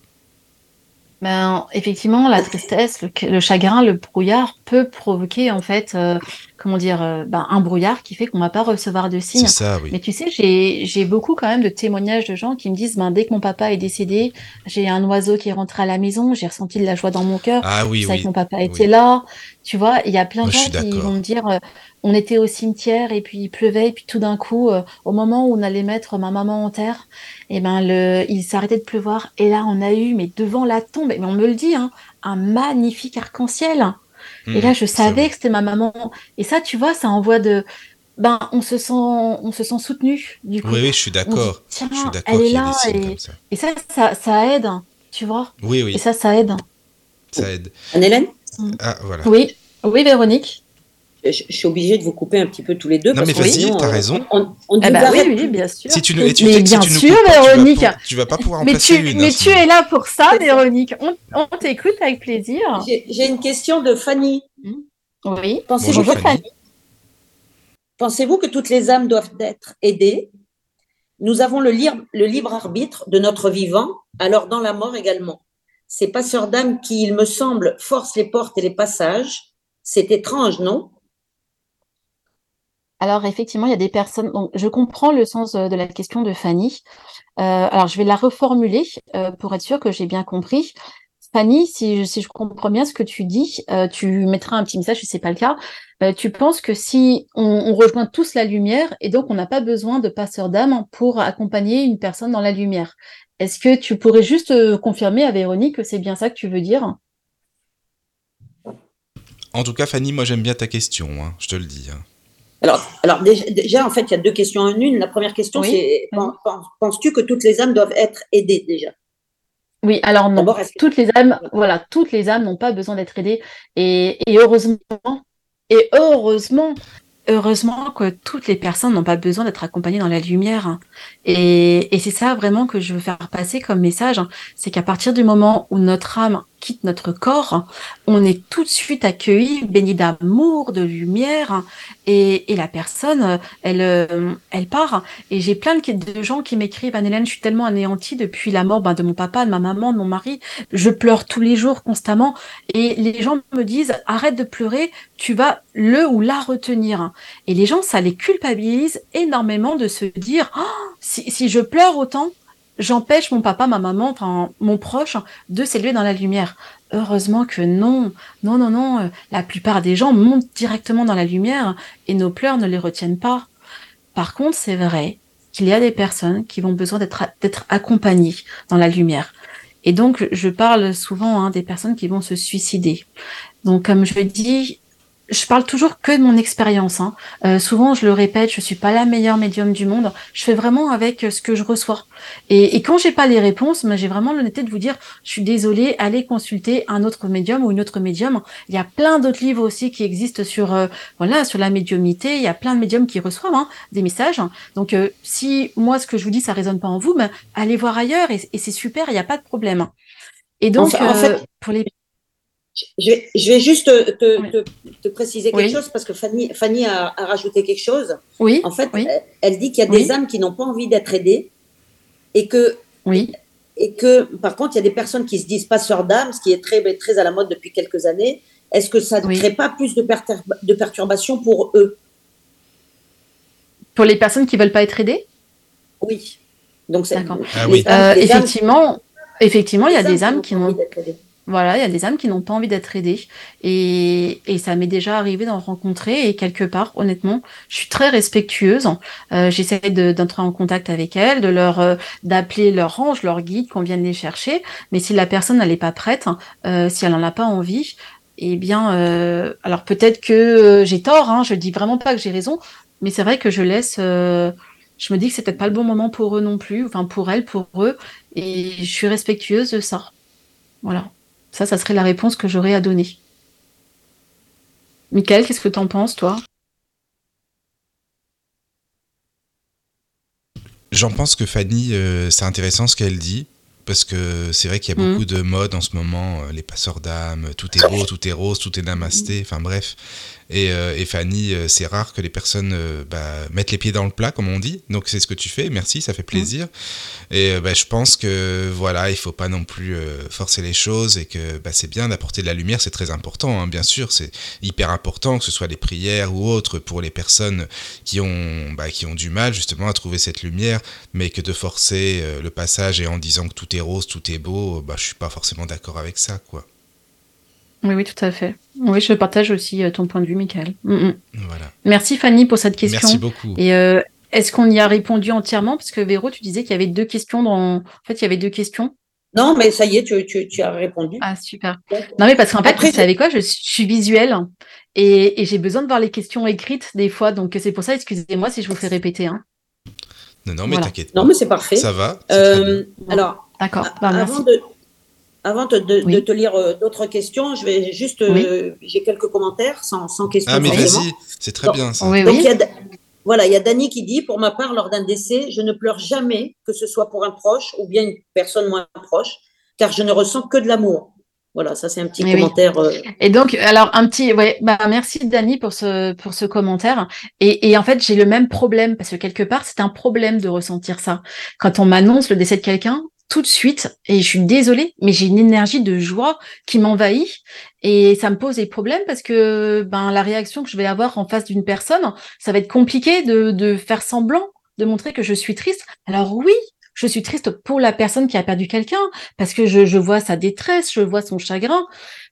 Ben, effectivement, la tristesse, le, chagrin, le brouillard peut provoquer en fait, euh, comment dire, euh, ben, un brouillard qui fait qu'on va pas recevoir de signes. Ça, Mais tu sais, j'ai beaucoup quand même de témoignages de gens qui me disent, ben, dès que mon papa est décédé, j'ai un oiseau qui est rentré à la maison, j'ai ressenti de la joie dans mon cœur. Ah oui, oui. que mon papa était là. Tu vois, il y a plein de gens qui vont me dire, euh, on était au cimetière et puis il pleuvait et puis tout d'un coup, au moment où on allait mettre ma maman en terre, et eh ben le, il s'arrêtait de pleuvoir et là on a eu, mais devant la tombe, mais on me le dit, hein, un magnifique arc-en-ciel. Et là mmh, je savais que c'était ma maman. Et ça, tu vois, ça envoie de, ben, on se sent, on se sent soutenu. Du coup, Oui, oui, je suis d'accord. Je suis d'accord elle est là et, comme ça. et ça, ça, ça aide, tu vois. Oui, Et oui, ça, ça aide. ça aide. Anne-Hélène, Ah, voilà. Oui, oui, Véronique. Je, je suis obligée de vous couper un petit peu tous les deux. Non, parce mais que vas-y, t'as euh, raison. On, on Eh nous ben oui, bien sûr. Si tu, et tu Mais bien si tu nous sûr, coupes pas, tu vas Véronique. Tu vas pas pouvoir en Mais placer tu, une. mais hein, tu es là pour ça. Véronique. On, on t'écoute avec plaisir. J'ai une question de Fanny. Oui. Pensez-vous Bonjour, que, Fanny. pensez-vous que toutes les âmes doivent être aidées? Nous avons le, libre- le libre arbitre de notre vivant, alors dans la mort également. Ces passeurs d'âmes qui, il me semble, forcent les portes et les passages. C'est étrange, non? Alors effectivement, il y a des personnes. Donc, je comprends le sens euh, de la question de Fanny. Euh, alors je vais la reformuler euh, pour être sûr que j'ai bien compris. Fanny, si je, comprends bien ce que tu dis, tu mettras un petit message si c'est pas le cas. Tu penses que si on, rejoint tous la lumière et donc on n'a pas besoin de passeur d'âme pour accompagner une personne dans la lumière. Est-ce que tu pourrais juste confirmer à Véronique que c'est bien ça que tu veux dire? En tout cas, Fanny, moi j'aime bien ta question, hein, je te le dis. hein. Alors, alors déjà, déjà, en fait, il y a deux questions en une. La première question, Oui. c'est pen- pen- penses-tu que toutes les âmes doivent être aidées déjà? Oui, alors non. Toutes les âmes, voilà, toutes les âmes n'ont pas besoin d'être aidées. Et, et heureusement, et heureusement, heureusement que toutes les personnes n'ont pas besoin d'être accompagnées dans la lumière. Et, et c'est ça vraiment que je veux faire passer comme message, hein. c'est qu'à partir du moment où notre âme quitte notre corps, on est tout de suite accueilli, béni d'amour, de lumière, et, et la personne, elle, euh, elle part. Et j'ai plein de, de gens qui m'écrivent, Anne-Hélène, je suis tellement anéantie depuis la mort ben, de mon papa, de ma maman, de mon mari. Je pleure tous les jours, constamment. Et les gens me disent, arrête de pleurer, tu vas le ou la retenir. Et les gens, ça les culpabilise énormément de se dire, Oh, si, si je pleure autant, j'empêche mon papa, ma maman, enfin mon proche de s'élever dans la lumière. Heureusement que non, non, non, non. euh, La plupart des gens montent directement dans la lumière et nos pleurs ne les retiennent pas. Par contre, c'est vrai qu'il y a des personnes qui vont besoin d'être accompagnées dans la lumière. Et donc, je parle souvent hein, des personnes qui vont se suicider. Donc, comme je dis, je parle toujours que de mon expérience. Hein. Euh, souvent, je le répète, je suis pas la meilleure médium du monde. Je fais vraiment avec euh, ce que je reçois. Et, et quand j'ai pas les réponses, j'ai vraiment l'honnêteté de vous dire, je suis désolée, allez consulter un autre médium ou une autre médium. Il y a plein d'autres livres aussi qui existent sur, euh, voilà, sur la médiumnité. Il y a plein de médiums qui reçoivent hein, des messages. Donc, euh, si moi, ce que je vous dis, ça résonne pas en vous, ben, allez voir ailleurs et, et c'est super, il n'y a pas de problème. Et donc, en fait, euh, pour les Je vais, je vais juste te, te- Oui. te- te préciser quelque Oui. chose parce que Fanny, Fanny a, a rajouté quelque chose. oui, En fait, Oui. elle, dit qu'il y a Oui. des âmes qui n'ont pas envie d'être aidées et que, oui, et que, par contre, il y a des personnes qui se disent passeurs d'âme, ce qui est très, très à la mode depuis quelques années. Est-ce que ça ne Oui. crée pas plus de, perturba- de perturbations pour eux? Pour les personnes qui veulent pas être aidées? Oui. Donc, c'est D'accord. Ah Euh, effectivement, effectivement, il y a des âmes qui n'ont pas Voilà, il y a des âmes qui n'ont pas envie d'être aidées. Et, ça m'est déjà arrivé d'en rencontrer. Et quelque part, honnêtement, je suis très respectueuse. Euh, J'essaie de- d'entrer en contact avec elles, de leur euh, d'appeler leur ange, leur guide, qu'on vienne les chercher. Mais si la personne n'est pas prête, euh, si elle n'en a pas envie, eh bien, euh, alors peut-être que euh, j'ai tort. Hein, je dis vraiment pas que j'ai raison, mais c'est vrai que je laisse. je me dis que c'est peut-être pas le bon moment pour eux non plus, enfin pour elles, pour eux. Et je suis respectueuse de ça. Voilà. Ça, ça serait la réponse que j'aurais à donner. Michael, qu'est-ce que t'en penses, toi? J'en pense que Fanny, euh, c'est intéressant ce qu'elle dit, parce que c'est vrai qu'il y a Mhm. beaucoup de modes en ce moment, euh, les passeurs d'âme, tout est beau, tout est rose, tout est namasté, enfin bref. Et, euh, et Fanny, euh, c'est rare que les personnes euh, bah, mettent les pieds dans le plat, comme on dit. Donc c'est ce que tu fais, merci, ça fait plaisir. Et bah, je pense que voilà, il faut pas non plus forcer les choses et que bah, c'est bien d'apporter de la lumière, c'est très important, hein, bien sûr, c'est hyper important que ce soit les prières ou autres pour les personnes qui ont, bah, qui ont du mal justement à trouver cette lumière, mais que de forcer le passage et en disant que tout est rose, tout est beau, bah, je suis pas forcément d'accord avec ça, quoi. Oui, oui, tout à fait. Oui, je partage aussi euh, ton point de vue, Michael. Mm, mm. Voilà. Merci Fanny pour cette question. Merci beaucoup. Et euh, est-ce qu'on y a répondu entièrement? Parce que Véro, tu disais qu'il y avait deux questions dans. En fait, il y avait deux questions. Non, mais ça y est, tu, as répondu. Ah, super. Non, mais parce qu'en fait, vous savez quoi, je, suis visuelle et, j'ai besoin de voir les questions écrites des fois. Donc, c'est pour ça, excusez-moi si je vous fais répéter. Hein. Non, non, mais t'inquiète. Non, mais c'est parfait. Ça va. Euh, alors, d'accord. Bah, avant, de, avant de, te lire euh, d'autres questions, je vais juste. Euh, j'ai quelques commentaires sans, sans questions. Ah, mais vas-y, c'est très bien ça. Oui, oui. Voilà, il y a Dany qui dit Pour ma part, lors d'un décès, je ne pleure jamais, que ce soit pour un proche ou bien une personne moins proche, car je ne ressens que de l'amour. Voilà, ça c'est un petit commentaire. Euh. Et donc, alors un petit, ouais, bah merci Dany pour ce pour ce commentaire. Et, et en fait, j'ai le même problème parce que quelque part, c'est un problème de ressentir ça. Quand on m'annonce le décès de quelqu'un, tout de suite, et je suis désolée, mais j'ai une énergie de joie qui m'envahit. Et ça me pose des problèmes parce que ben la réaction que je vais avoir en face d'une personne, ça va être compliqué de, de faire semblant, de montrer que je suis triste. Alors oui, je suis triste pour la personne qui a perdu quelqu'un parce que je, je vois sa détresse, je vois son chagrin,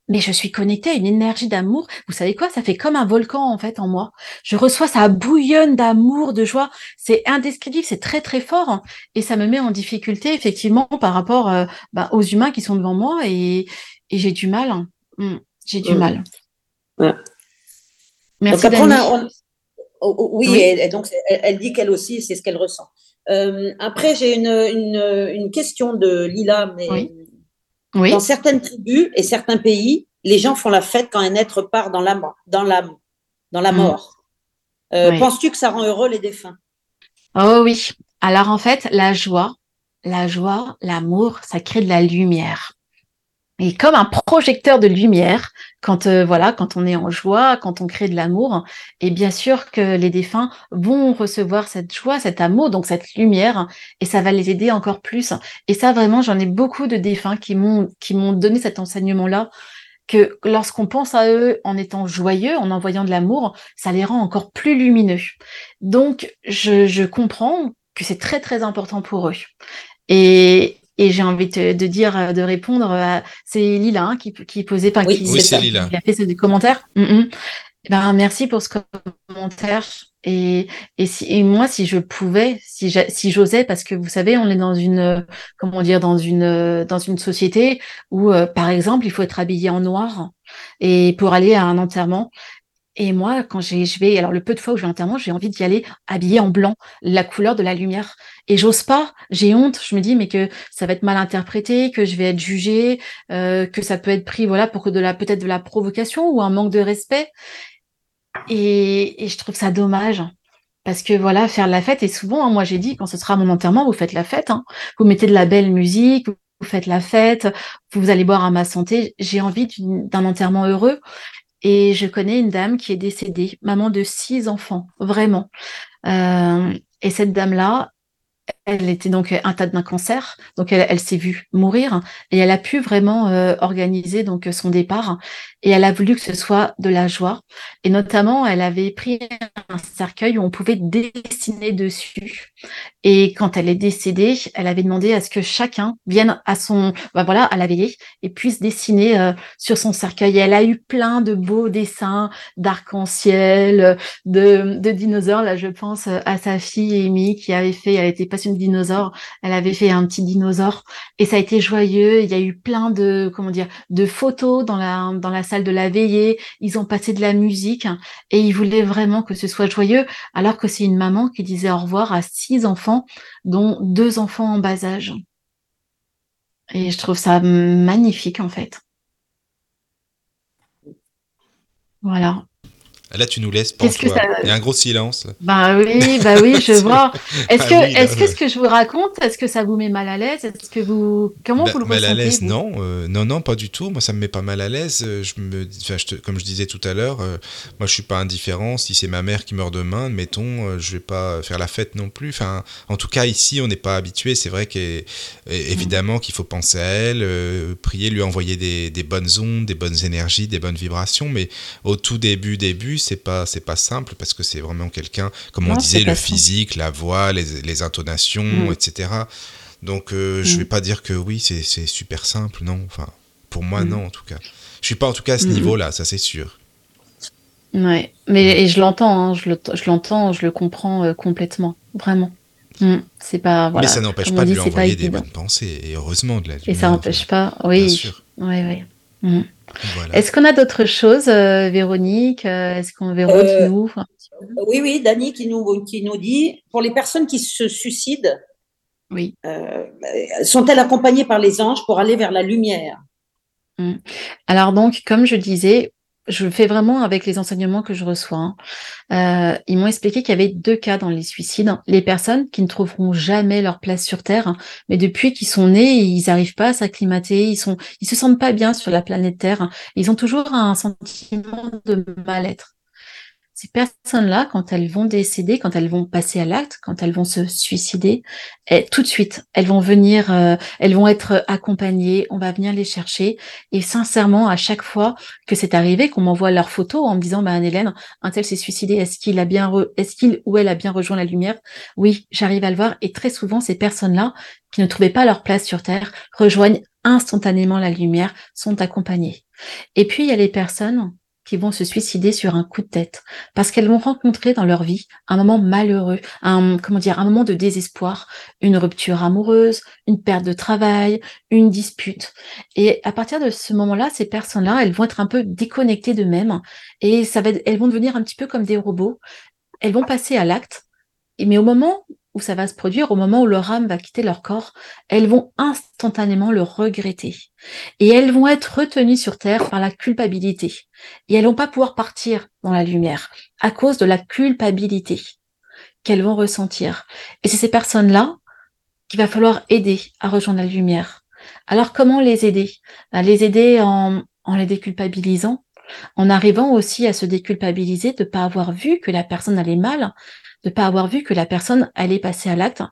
mais je suis connectée à une énergie d'amour. Vous savez quoi? Ça fait comme un volcan en fait en moi. Je reçois ça bouillonne d'amour, de joie. C'est indescriptible, c'est très très fort et ça me met en difficulté effectivement par rapport euh, bah, aux humains qui sont devant moi et, et j'ai du mal. Mmh, j'ai du mmh. mal. Merci. Donc oh, oh, oui, Et, donc elle, dit qu'elle aussi c'est ce qu'elle ressent. Euh, après j'ai une, une, une, question de Lila, mais oui. Dans certaines tribus et certains pays, les gens font la fête quand un être part dans la, dans la, dans la mm. mort. Euh, penses-tu que ça rend heureux les défunts? Oh oui. Alors en fait, la joie, la joie, l'amour, ça crée de la lumière. Et comme un projecteur de lumière, quand euh, voilà, quand on est en joie, quand on crée de l'amour, et bien sûr que les défunts vont recevoir cette joie, cet amour, donc cette lumière, et ça va les aider encore plus. Et ça vraiment, j'en ai beaucoup de défunts qui m'ont qui m'ont donné cet enseignement-là que lorsqu'on pense à eux en étant joyeux, en envoyant de l'amour, ça les rend encore plus lumineux. Donc, je, je comprends que c'est très très important pour eux. Et, et j'ai envie de, de, dire, euh, de répondre à c'est Lila hein, qui, qui posait, enfin oui, qui, oui, c'est Lila. qui a fait ce commentaire. Mm -hmm. ben, merci pour ce commentaire. Et, et, si, et moi, si je pouvais, si si j'osais, parce que vous savez, on est dans une, comment dire, dans une, dans une société où, euh, par exemple, il faut être habillé en noir et pour aller à un enterrement. Et moi, quand je vais, alors le peu de fois où je vais à l'enterrement, j'ai envie d'y aller habillé en blanc, la couleur de la lumière. Et j'ose pas, j'ai honte. Je me dis mais que ça va être mal interprété, que je vais être jugée, euh, que ça peut être pris voilà pour que de la peut-être de la provocation ou un manque de respect. Et, et je trouve ça dommage parce que voilà faire la fête et souvent hein, moi j'ai dit quand ce sera mon enterrement vous faites la fête, hein. vous mettez de la belle musique, vous faites la fête, vous allez boire à ma santé. J'ai envie d'un enterrement heureux. Et je connais une dame qui est décédée, maman de six enfants, vraiment. Euh, et cette dame-là, elle était donc atteinte d'un cancer, donc elle, elle s'est vue mourir et elle a pu vraiment euh, organiser donc son départ et elle a voulu que ce soit de la joie et notamment elle avait pris un cercueil où on pouvait dessiner dessus et quand elle est décédée, elle avait demandé à ce que chacun vienne à son bah voilà à la veillée et puisse dessiner euh, sur son cercueil. Et elle a eu plein de beaux dessins d'arc-en-ciel, de, de dinosaures. Là, je pense à sa fille Amy qui avait fait, elle était passionnée de dinosaures, elle avait fait un petit dinosaure et ça a été joyeux. Il y a eu plein de comment dire de photos dans la dans la salle de la veillée. Ils ont passé de la musique et ils voulaient vraiment que ce soit joyeux. Alors que c'est une maman qui disait au revoir à six enfants, dont deux enfants en bas âge. Et je trouve ça magnifique en fait. Voilà. Là, tu nous laisses penser. Il y a un gros silence. Bah oui, bah oui, je vois. Est-ce ah que, est-ce que ce que je vous raconte, est-ce que ça vous met mal à l'aise? Est-ce que vous, comment bah, vous le mal à l'aise Non, euh, non, non, pas du tout. Moi, ça me met pas mal à l'aise. Euh, je me, je te, comme je disais tout à l'heure, euh, moi, je suis pas indifférent. Si c'est ma mère qui meurt demain, mettons, je vais pas faire la fête non plus. Enfin, en tout cas, ici, on n'est pas habitué. C'est vrai qu'évidemment qu'il faut penser à elle, prier, lui envoyer des, des bonnes ondes, des bonnes énergies, des bonnes vibrations. Mais au tout début, début c'est pas c'est pas simple parce que c'est vraiment quelqu'un, comme on disait, le physique, la voix, les, intonations, mm. etc. Donc euh, je mm. vais pas dire que oui, c'est super simple, non. Enfin, pour moi, mm. non, en tout cas. Je suis pas en tout cas à ce niveau-là, ça c'est sûr. Ouais, mais et je l'entends, hein, je l'entends, je le comprends euh, complètement, vraiment. C'est pas. Mais ça n'empêche pas de lui envoyer des bonnes pensées, et heureusement de la Et ça n'empêche pas, oui. Oui, oui. Est-ce qu'on a d'autres choses, euh, Véronique euh, Est-ce qu'on verra euh, nous Oui, oui, Dani qui nous, qui nous dit pour les personnes qui se suicident, oui. sont-elles accompagnées par les anges pour aller vers la lumière? Mm. Alors donc, comme je disais, je le fais vraiment avec les enseignements que je reçois. Hein. Euh, ils m'ont expliqué qu'il y avait deux cas dans les suicides. Les personnes qui ne trouveront jamais leur place sur Terre, hein, mais depuis qu'ils sont nés, ils n'arrivent pas à s'acclimater, ils sont, ils se sentent pas bien sur la planète Terre. Hein. Ils ont toujours un sentiment de mal-être ces personnes-là, quand elles vont décéder, quand elles vont passer à l'acte, quand elles vont se suicider, eh, tout de suite, elles vont venir, euh, elles vont être accompagnées, on va venir les chercher. Et sincèrement, à chaque fois que c'est arrivé, qu'on m'envoie leurs photos en me disant, bah, Anne-Hélène, un tel s'est suicidé, est-ce qu'il a bien, est-ce qu'il ou elle a bien rejoint la lumière? Oui, j'arrive à le voir. Et très souvent, ces personnes-là, qui ne trouvaient pas leur place sur Terre, rejoignent instantanément la lumière, sont accompagnées. Et puis, il y a les personnes qui vont se suicider sur un coup de tête parce qu'elles vont rencontrer dans leur vie un moment malheureux, un comment dire, un moment de désespoir, une rupture amoureuse, une perte de travail, une dispute. Et à partir de ce moment-là, ces personnes-là, elles vont être un peu déconnectées d'eux-mêmes et ça va elles vont devenir un petit peu comme des robots. Elles vont passer à l'acte, mais au moment où ça va se produire, au moment où leur âme va quitter leur corps, elles vont instantanément le regretter. Et elles vont être retenues sur Terre par la culpabilité. Et elles vont pas pouvoir partir dans la lumière à cause de la culpabilité qu'elles vont ressentir. Et c'est ces personnes-là qu'il va falloir aider à rejoindre la lumière. Alors comment les aider? Ben, Les aider en, en les déculpabilisant, en arrivant aussi à se déculpabiliser de ne pas avoir vu que la personne allait mal, de pas avoir vu que la personne allait passer à l'acte.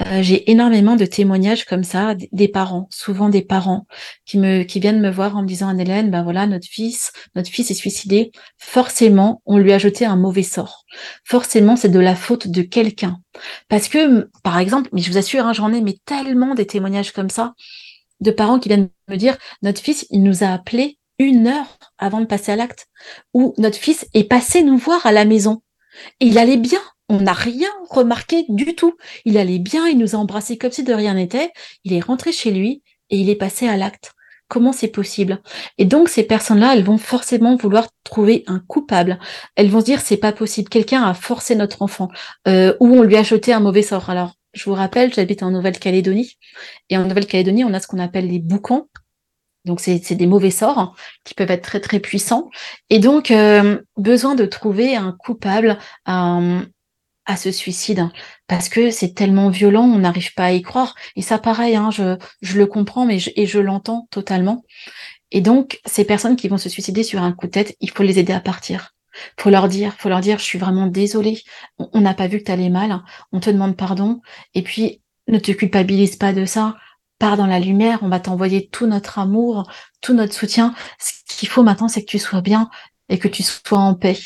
Euh, j'ai énormément de témoignages comme ça des parents, souvent des parents qui viennent me voir en me disant Anne-Hélène, ben voilà notre fils, notre fils est suicidé. Forcément, on lui a jeté un mauvais sort. Forcément, c'est de la faute de quelqu'un. Parce que, par exemple, mais je vous assure, hein, j'en ai mais tellement des témoignages comme ça de parents qui viennent me dire notre fils, il nous a appelé une heure avant de passer à l'acte, ou notre fils est passé nous voir à la maison. Et il allait bien on n'a rien remarqué du tout. Il allait bien, il nous a embrassés comme si de rien n'était. Il est rentré chez lui et il est passé à l'acte. Comment c'est possible? Et donc ces personnes-là, elles vont forcément vouloir trouver un coupable. Elles vont se dire c'est pas possible. Quelqu'un a forcé notre enfant euh, ou on lui a jeté un mauvais sort. Alors je vous rappelle, j'habite en Nouvelle-Calédonie et en Nouvelle-Calédonie, on a ce qu'on appelle les boucans. Donc c'est des mauvais sorts qui peuvent être très très puissants. Et donc euh, besoin de trouver un coupable, à ce suicide parce que c'est tellement violent, on n'arrive pas à y croire. Et ça, pareil, hein, je, je le comprends, mais je, et je l'entends totalement. Et donc, ces personnes qui vont se suicider sur un coup de tête, il faut les aider à partir. Faut leur dire, faut leur dire, je suis vraiment désolée. On n'a pas vu que tu allais mal. On te demande pardon. Et puis, ne te culpabilise pas de ça. Pars dans la lumière. On va t'envoyer tout notre amour, tout notre soutien. Ce qu'il faut maintenant, c'est que tu sois bien et que tu sois en paix.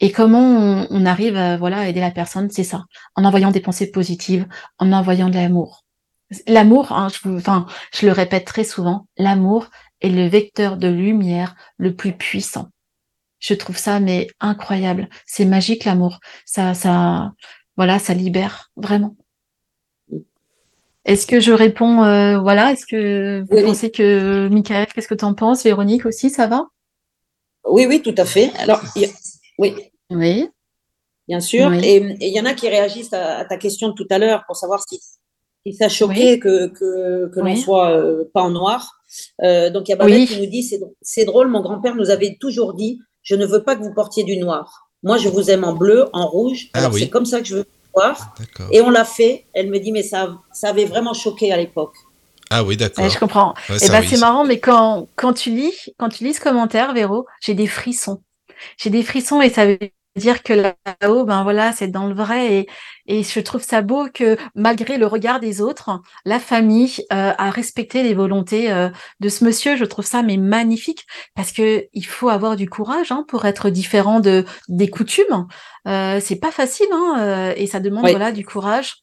Et comment on, arrive à, voilà, à aider la personne, c'est ça, en envoyant des pensées positives, en envoyant de l'amour. L'amour, hein, je, enfin, je le répète très souvent, l'amour est le vecteur de lumière le plus puissant. Je trouve ça mais incroyable. C'est magique l'amour. Ça, ça, voilà, ça libère vraiment. Est-ce que je réponds, euh, voilà, est-ce que vous pensez que Michael, qu'est-ce que tu en penses, Véronique aussi, ça va? Oui, oui, tout à fait. Alors, oui. Oui. Bien sûr. Et il y en a qui réagissent à, ta question de tout à l'heure pour savoir si, si ça choqué que, que, que l'on soit euh, pas en noir. Euh, donc il y a Babette qui nous dit c'est drôle, mon grand-père nous avait toujours dit je ne veux pas que vous portiez du noir. Moi, je vous aime en bleu, en rouge. Ah c'est comme ça que je veux voir. Et on l'a fait. Elle me dit mais ça, ça avait vraiment choqué à l'époque. Ah oui, d'accord. je comprends. et eh ben, c'est marrant, mais quand, quand tu lis, quand tu lis ce commentaire, Véro, j'ai des frissons j'ai des frissons et ça veut dire que là-haut, ben voilà, c'est dans le vrai et, et je trouve ça beau que malgré le regard des autres, la famille euh, a respecté les volontés euh, de ce monsieur. Je trouve ça mais magnifique parce que il faut avoir du courage hein, pour être différent de des coutumes. Euh, c'est pas facile hein, euh, et ça demande voilà du courage.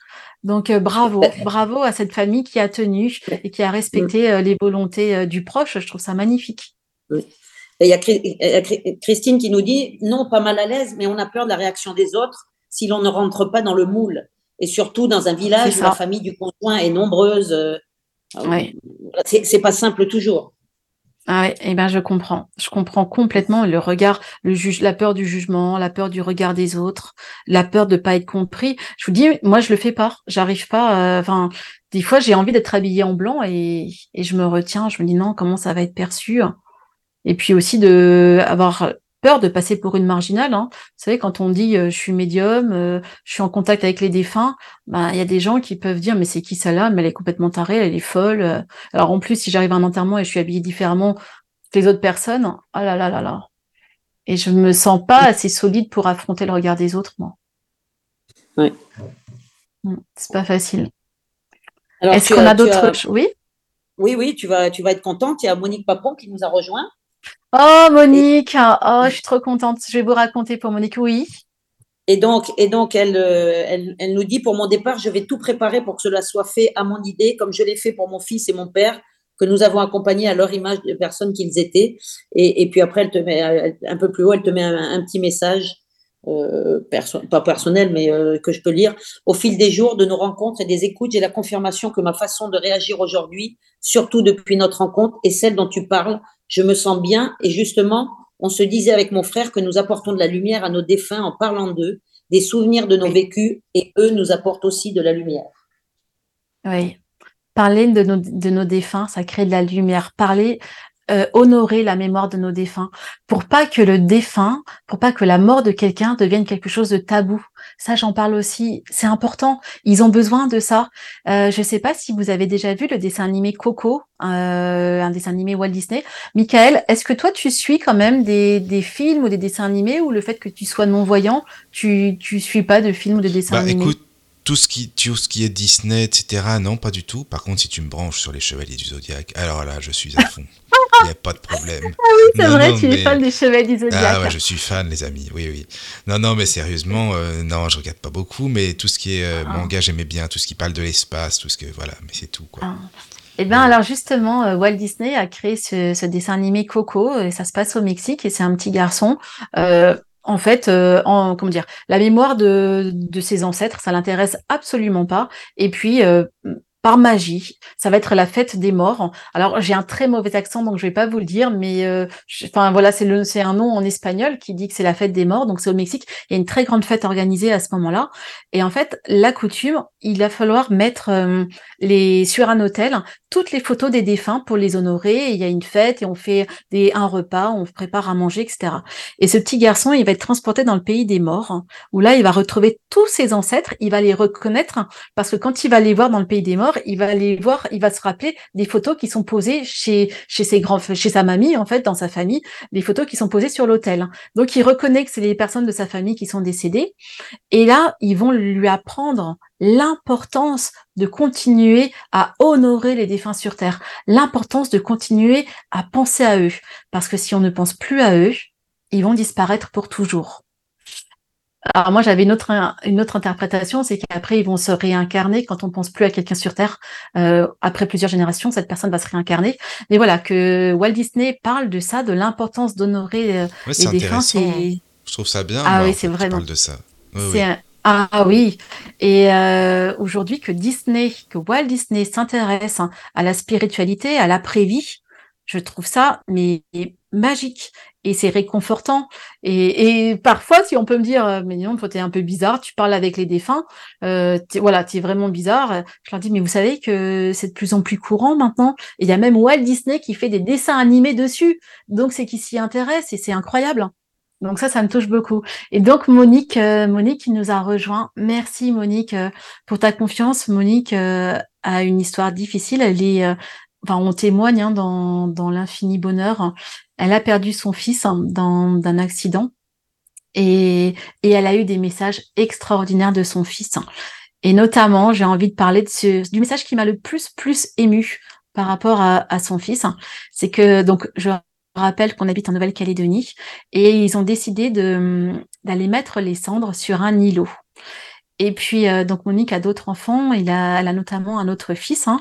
Donc bravo, bravo à cette famille qui a tenu et qui a respecté les volontés du proche. Je trouve ça magnifique. Oui. Il y a Christine qui nous dit non, pas mal à l'aise, mais on a peur de la réaction des autres si l'on ne rentre pas dans le moule. et surtout dans un village où la famille du conjoint est nombreuse. Ouais. C'est pas simple toujours. Ah ouais, eh ben je comprends. Je comprends complètement le regard, le juge, la peur du jugement, la peur du regard des autres, la peur de pas être compris. Je vous dis, moi je le fais pas. J'arrive pas. Enfin, des fois j'ai envie d'être habillée en blanc et, et je me retiens. Je me dis non, comment ça va être perçu? Et puis aussi de avoir peur de passer pour une marginale. Hein. Vous savez, quand on dit euh, je suis médium, euh, je suis en contact avec les défunts, ben, il y a des gens qui peuvent dire mais c'est qui ça là? Mais elle est complètement tarée, elle est folle. Alors en plus, si j'arrive à un enterrement et je suis habillée différemment que les autres personnes, ah oh là là là là. Et je me sens pas assez solide pour affronter le regard des autres, moi. Oui. Hmm, c'est pas facile. Est-ce qu'on a d'autres Oui. Oui, oui, tu vas, tu vas être contente. Il y a Monique Papon qui nous a rejoint. Oh, Monique, oh, je suis trop contente. Je vais vous raconter pour Monique, oui. Et donc, euh, elle, nous dit pour mon départ, je vais tout préparer pour que cela soit fait à mon idée, comme je l'ai fait pour mon fils et mon père, que nous avons accompagnés à leur image de personnes qu'ils étaient. Et, et, puis après, elle te met un peu plus haut, elle te met un, petit message, euh, pas personnel, mais euh, que je peux lire. Au fil des jours, de nos rencontres et des écoutes, j'ai la confirmation que ma façon de réagir aujourd'hui, surtout depuis notre rencontre, est celle dont tu parles, je me sens bien. Et justement, on se disait avec mon frère que nous apportons de la lumière à nos défunts en parlant d'eux, des souvenirs de nos vécus, et eux nous apportent aussi de la lumière. Oui. Parler de nos, de nos défunts, ça crée de la lumière. Parler, euh, honorer la mémoire de nos défunts, pour pas que le défunt, pour pas que la mort de quelqu'un devienne quelque chose de tabou. Ça, j'en parle aussi. C'est important. Ils ont besoin de ça. Euh, je sais pas si vous avez déjà vu le dessin animé Coco, euh, un dessin animé Walt Disney. Michael, est-ce que toi, tu suis quand même des, des, films ou des dessins animés ou le fait que tu sois non-voyant, tu, tu suis pas de films ou de dessins bah, animés? écoute, tout ce, qui, tout ce qui est Disney, etc., non, pas du tout. Par contre, si tu me branches sur les Chevaliers du Zodiaque, alors là, je suis à fond. Il n'y a pas de problème. Ah oui, c'est vrai, tu es fan des Chevaliers du Zodiac. Ah ouais, je suis fan, les amis. Oui, oui. Non, non, mais sérieusement, euh, non, je regarde pas beaucoup, mais tout ce qui est euh, ah. manga, j'aimais bien. Tout ce qui parle de l'espace, tout ce que. Voilà, mais c'est tout, quoi. Ah. Eh bien, alors justement, euh, Walt Disney a créé ce, dessin animé Coco, et ça se passe au Mexique, et c'est un petit garçon. En fait, en, comment dire, la mémoire de, de ses ancêtres, ça l'intéresse absolument pas. Et puis, par magie. Ça va être la fête des morts. Alors j'ai un très mauvais accent, donc je vais pas vous le dire, mais euh, enfin voilà, c'est un nom en espagnol qui dit que c'est la fête des morts. Donc c'est au Mexique. Il y a une très grande fête organisée à ce moment-là. Et en fait, la coutume, il va falloir mettre euh, les sur un hôtel toutes les photos des défunts pour les honorer. il y a une fête et on fait un repas, on prépare à manger, etc. Et ce petit garçon, il va être transporté dans le pays des morts, où là, il va retrouver tous ses ancêtres. Il va les reconnaître parce que quand il va les voir dans le pays des morts il va aller voir, il va se rappeler des photos qui sont posées chez chez ses grands, chez sa mamie en fait, dans sa famille, des photos qui sont posées sur l'autel. Donc il reconnaît que c'est les personnes de sa famille qui sont décédées, et là ils vont lui apprendre l'importance de continuer à honorer les défunts sur terre, l'importance de continuer à penser à eux, parce que si on ne pense plus à eux, ils vont disparaître pour toujours. Alors moi j'avais une autre une autre interprétation, c'est qu'après ils vont se réincarner quand on pense plus à quelqu'un sur Terre. Euh, après plusieurs générations, cette personne va se réincarner. Mais voilà que Walt Disney parle de ça, de l'importance d'honorer euh, les défunts. Je trouve ça bien. Ah oui, c'est vraiment. de ça. Ah oui. Et euh, aujourd'hui que Disney, que Walt Disney s'intéresse à la spiritualité, à l'après-vie, je trouve ça mais magique et c'est réconfortant. Et, parfois, si on peut me dire, mais non, es un peu bizarre, tu parles avec les défunts, euh, es, voilà, tu es vraiment bizarre. Je leur dis, mais vous savez que c'est de plus en plus courant maintenant. Et il y a même Walt Disney qui fait des dessins animés dessus. Donc c'est qui s'y intéresse et c'est incroyable. Donc ça, ça me touche beaucoup. Et donc Monique, euh, Monique qui nous a rejoint. Merci Monique euh, pour ta confiance. Monique a une histoire difficile. Elle est enfin, on témoigne hein, dans, dans l'infini bonheur. Elle a perdu son fils hein, dans d'un accident et, et elle a eu des messages extraordinaires de son fils. Et notamment, j'ai envie de parler de ce, du message qui m'a le plus plus ému par rapport à, à son fils. C'est que donc je rappelle qu'on habite en Nouvelle-Calédonie et ils ont décidé de d'aller mettre les cendres sur un îlot. Et puis, euh, donc Monique a d'autres enfants, il a, elle a notamment un autre fils, hein,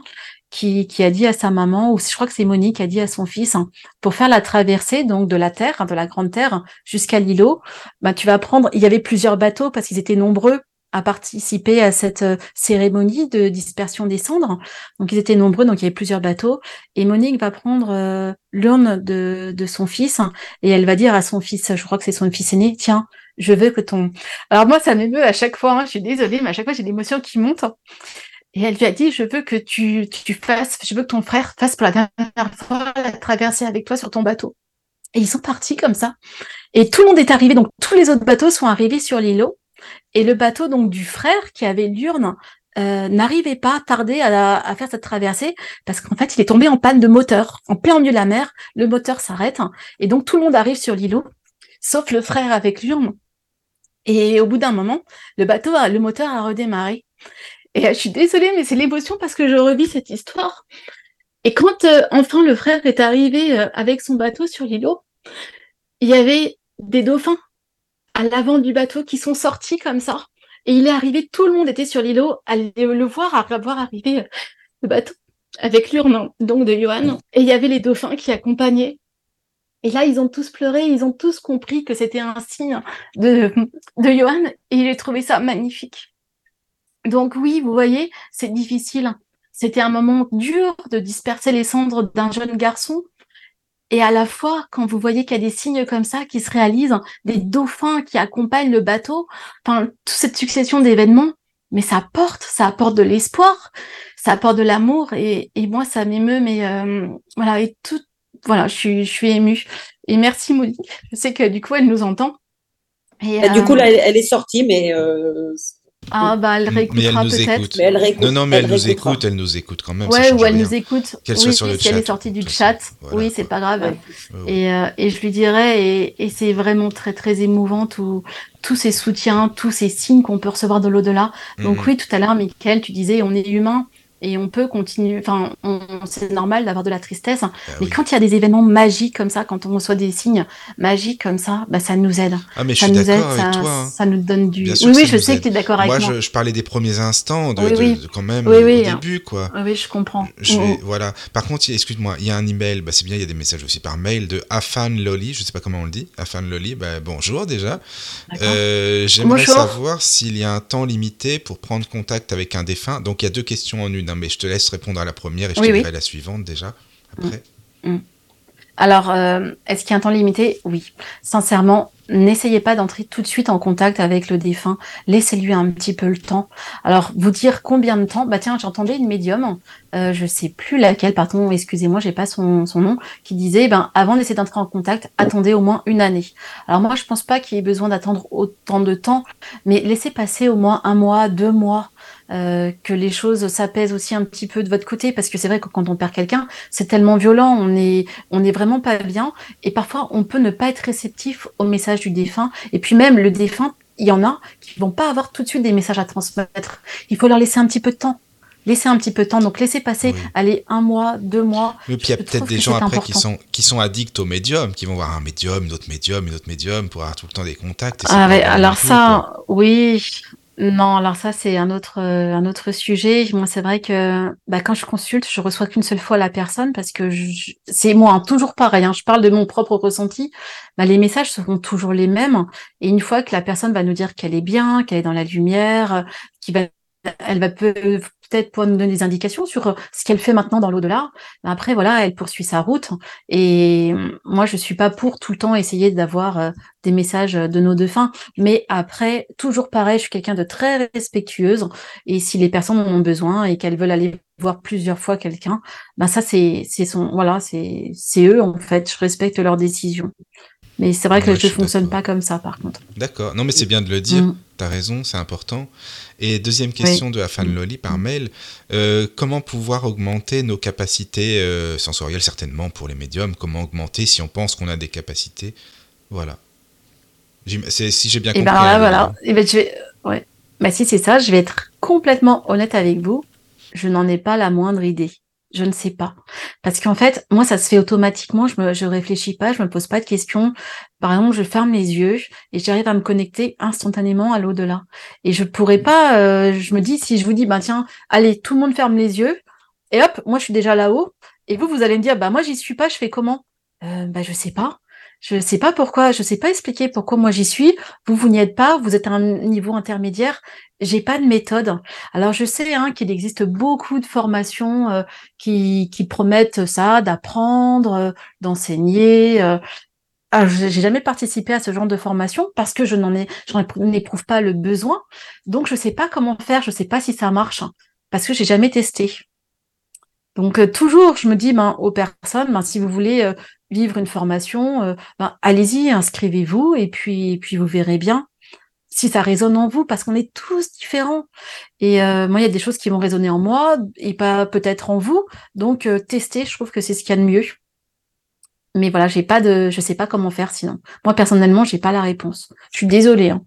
qui, qui, a dit à sa maman, ou je crois que c'est Monique qui a dit à son fils, hein, pour faire la traversée donc de la terre, de la grande terre jusqu'à l'îlot, bah tu vas prendre. Il y avait plusieurs bateaux parce qu'ils étaient nombreux à participer à cette euh, cérémonie de dispersion des cendres. Donc ils étaient nombreux, donc il y avait plusieurs bateaux. Et Monique va prendre euh, l'urne de, son fils et elle va dire à son fils, je crois que c'est son fils aîné, tiens, je veux que ton... Alors moi, ça m'émeut à chaque fois, hein, je suis désolée, mais à chaque fois, j'ai l'émotion qui monte. Et elle lui a dit, je veux que tu, tu fasses, je veux que ton frère fasse pour la dernière fois la traversée avec toi sur ton bateau. Et ils sont partis comme ça. Et tout le monde est arrivé, donc tous les autres bateaux sont arrivés sur l'îlot. Et le bateau donc du frère qui avait l'urne euh, n'arrivait pas, tardé à, faire cette traversée parce qu'en fait il est tombé en panne de moteur. En plein milieu de la mer, le moteur s'arrête et donc tout le monde arrive sur l'îlot, sauf le frère avec l'urne. Et au bout d'un moment, le bateau, le moteur a redémarré. Et je suis désolée, mais c'est l'émotion parce que je revis cette histoire. Et quand euh, enfin le frère est arrivé euh, avec son bateau sur l'îlot, il y avait des dauphins à l'avant du bateau qui sont sortis comme ça. Et il est arrivé, tout le monde était sur l'îlot à le voir, à voir arriver euh, le bateau avec l'urne donc de Johan. Et il y avait les dauphins qui accompagnaient. Et là, ils ont tous pleuré, ils ont tous compris que c'était un signe de, de Johan et il a trouvé ça magnifique. Donc oui, vous voyez, c'est difficile. C'était un moment dur de disperser les cendres d'un jeune garçon, et à la fois, quand vous voyez qu'il y a des signes comme ça qui se réalisent, des dauphins qui accompagnent le bateau, enfin, toute cette succession d'événements, mais ça apporte, ça apporte de l'espoir, ça apporte de l'amour, et, et, moi, ça m'émeut, mais euh, voilà, et tout, voilà, je suis, je suis émue. Et merci Maudit, je sais que du coup, elle nous entend. Et, bah, Du coup, là, euh, elle, est sortie, mais euh, ah bah elle réécoutera peut-être. Elle réécoute. Non non mais elle, nous écoute, elle nous écoute quand même. Ouais ou elle nous écoute. Qu'elle oui, soit sur le si elle est sortie du chat, oui c'est pas grave. Et, euh, et je lui dirais et, et c'est vraiment très très émouvant tout, tous ces soutiens, tous ces signes qu'on peut recevoir de l'au-delà. Donc mhm. oui tout à l'heure Michael tu disais on est humain et on peut continuer. Enfin, c'est normal d'avoir de la tristesse, hein. bah mais quand il y a des événements magiques comme ça, quand on reçoit des signes magiques comme ça, bah, ça nous aide. Ah, mais ça je suis nous aide, ça, toi, hein. ça nous donne du. oui, oui, je sais que tu es d'accord avec moi. Moi, je, parlais des premiers instants, de, de, quand même, au début, quoi. Oui, je comprends. Je vais, voilà. Par contre, excuse-moi, il y a un email, bah, c'est bien, il y a des messages aussi par mail de Afan Loli, je sais pas comment on le dit, Afan Loli, bah, bonjour déjà. Euh, J'aimerais savoir s'il y a un temps limité pour prendre contact avec un défunt. Donc, il y a deux questions en une, hein, mais je te laisse répondre à la première et je te dirai la suivante déjà après. Mm. Mm. Alors, euh, est-ce qu'il y a un temps limité? Oui. Sincèrement, n'essayez pas d'entrer tout de suite en contact avec le défunt. Laissez-lui un petit peu le temps. Alors, vous dire combien de temps? Bah tiens, j'entendais une médium, euh, je sais plus laquelle, pardon, excusez-moi, j'ai pas son, son, nom, qui disait, ben avant d'essayer d'entrer en contact, attendez au moins une année. Alors moi, je pense pas qu'il y ait besoin d'attendre autant de temps, mais laissez passer au moins un mois, deux mois. Euh, que les choses s'apaisent aussi un petit peu de votre côté, parce que c'est vrai que quand on perd quelqu'un, c'est tellement violent, on est, on est vraiment pas bien, et parfois on peut ne pas être réceptif au message du défunt, et puis même le défunt, il y en a qui vont pas avoir tout de suite des messages à transmettre. Il faut leur laisser un petit peu de temps. Laissez un petit peu de temps, donc laissez passer, allez, un mois, deux mois. Et puis il y a peut-être des gens après qui sont, qui sont addicts au médium, qui vont voir un médium, une autre médium, une autre médium pour avoir tout le temps des contacts. Ah alors ça, oui, non, alors ça c'est un autre euh, un autre sujet. Moi c'est vrai que bah, quand je consulte, je reçois qu'une seule fois la personne parce que c'est moi hein, toujours pareil. Hein, je parle de mon propre ressenti. Bah, les messages seront toujours les mêmes. Et une fois que la personne va nous dire qu'elle est bien, qu'elle est dans la lumière, qui va elle va peut-être pouvoir nous donner des indications sur euh, ce qu'elle fait maintenant dans l'au-delà. Après, voilà, elle poursuit sa route. Et moi, je suis pas pour tout le temps essayer d'avoir euh, des messages de nos défunts. Mais après, toujours pareil, je suis quelqu'un de très respectueuse. Et si les personnes en ont besoin et qu'elles veulent aller voir plusieurs fois quelqu'un, ben ça, c'est, c'est son, voilà, c'est, c'est eux, en fait. Je respecte leurs décisions. Mais c'est vrai que je ne fonctionne pas comme ça, par contre. D'accord. Non, mais c'est bien de le dire. Mm. Tu as raison, c'est important. Et deuxième question de Afan mm. Loli par mail. Euh, comment pouvoir augmenter nos capacités euh, sensorielles, certainement pour les médiums? Comment augmenter si on pense qu'on a des capacités? Voilà. Si j'ai bien et compris. Ben là, voilà. Et ben, je vais... ouais. bah, si c'est ça, je vais être complètement honnête avec vous. Je n'en ai pas la moindre idée. Je ne sais pas. Parce qu'en fait, moi, ça se fait automatiquement. Je me, je réfléchis pas, je me pose pas de questions. Par exemple, je ferme les yeux et j'arrive à me connecter instantanément à l'au-delà. Et je pourrais pas, euh, je me dis, si je vous dis, bah, tiens, allez, tout le monde ferme les yeux. Et hop, moi, je suis déjà là-haut. Et vous, vous allez me dire, bah, moi, j'y suis pas, je fais comment? Euh, bah, je sais pas. Je ne sais pas pourquoi, je ne sais pas expliquer pourquoi moi j'y suis. Vous, vous n'y êtes pas, vous êtes à un niveau intermédiaire. J'ai pas de méthode. Alors je sais hein, qu'il existe beaucoup de formations euh, qui, qui promettent ça, d'apprendre, euh, d'enseigner. Euh. J'ai jamais participé à ce genre de formation parce que je n'en ai, j'en n'éprouve pas le besoin. Donc je sais pas comment faire, je sais pas si ça marche parce que j'ai jamais testé. Donc euh, toujours, je me dis ben, aux personnes, ben, si vous voulez euh, vivre une formation, euh, ben, allez-y, inscrivez-vous et puis, puis vous verrez bien si ça résonne en vous, parce qu'on est tous différents. Et moi, il y a des choses qui vont résonner en moi et pas peut-être en vous. Donc tester, je trouve que c'est ce qu'il y a de mieux. Mais voilà, j'ai pas de, je sais pas comment faire sinon. Moi personnellement, j'ai pas la réponse. Je suis désolée. Hein.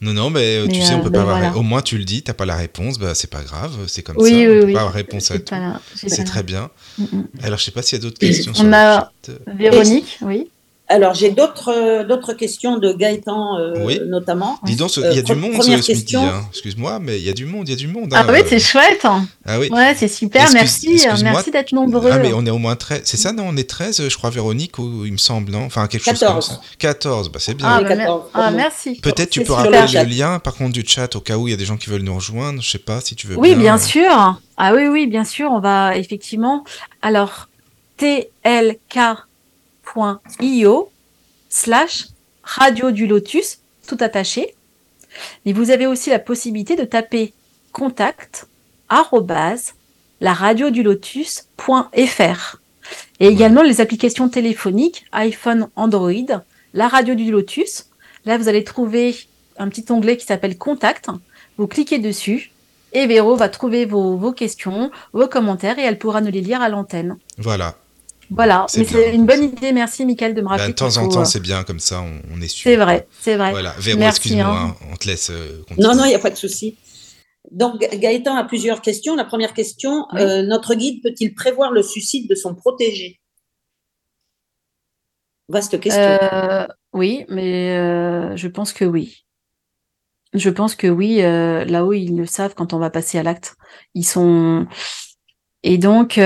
Non, non, mais, euh, tu sais, on euh, peut pas avoir. Au moins, tu le dis, t'as pas la réponse, bah, c'est pas grave, c'est comme oui, ça. Oui, on peut oui. pas avoir réponse à tout. C'est très bien. Mm, mm. Alors, je sais pas s'il y a d'autres questions. On a Véronique, oui. Alors, j'ai d'autres euh, d'autres questions de Gaëtan, euh, notamment. Dis donc, il y a du monde ce midi. Hein. Excuse-moi, mais il y a du monde, il y a du monde. Ah hein. oui, c'est chouette. Ah oui. Ouais, c'est super, merci. Merci d'être nombreux. Ah, mais on est au moins 13. C'est ça, non On est 13, je crois, Véronique, ou il me semble, non Enfin, quelque 14. chose comme ça. 14, bah, c'est bien. Ah, bah, ah merci. Peut-être tu peux rappeler le lien, par contre, du chat, au cas où il y a des gens qui veulent nous rejoindre. Je sais pas si tu veux Oui, bien, sûr. Ah oui, oui, bien sûr. On va effectivement. Alors, tlk.io slash radio du lotus, tout attaché. Mais vous avez aussi la possibilité de taper contact arrobase la radio du lotus.fr. Et également les applications téléphoniques iPhone, Android, la radio du lotus. Là, vous allez trouver un petit onglet qui s'appelle contact. Vous cliquez dessus et Véro va trouver vos, vos questions, vos commentaires et elle pourra nous les lire à l'antenne. Voilà. Voilà, mais c'est une bonne idée. Merci, Michael, de me rappeler. Bah, de temps en temps, euh, c'est bien comme ça, on, est sûr. C'est vrai, c'est vrai. Voilà, Véro, excuse-moi, hein. on te laisse euh, continuer. Non, non, il n'y a pas de souci. Donc, Gaëtan a plusieurs questions. La première question, euh, notre guide peut-il prévoir le suicide de son protégé? Vaste question. oui, mais je pense que oui. Je pense que oui, là-haut, ils le savent quand on va passer à l'acte. Ils sont. Et donc,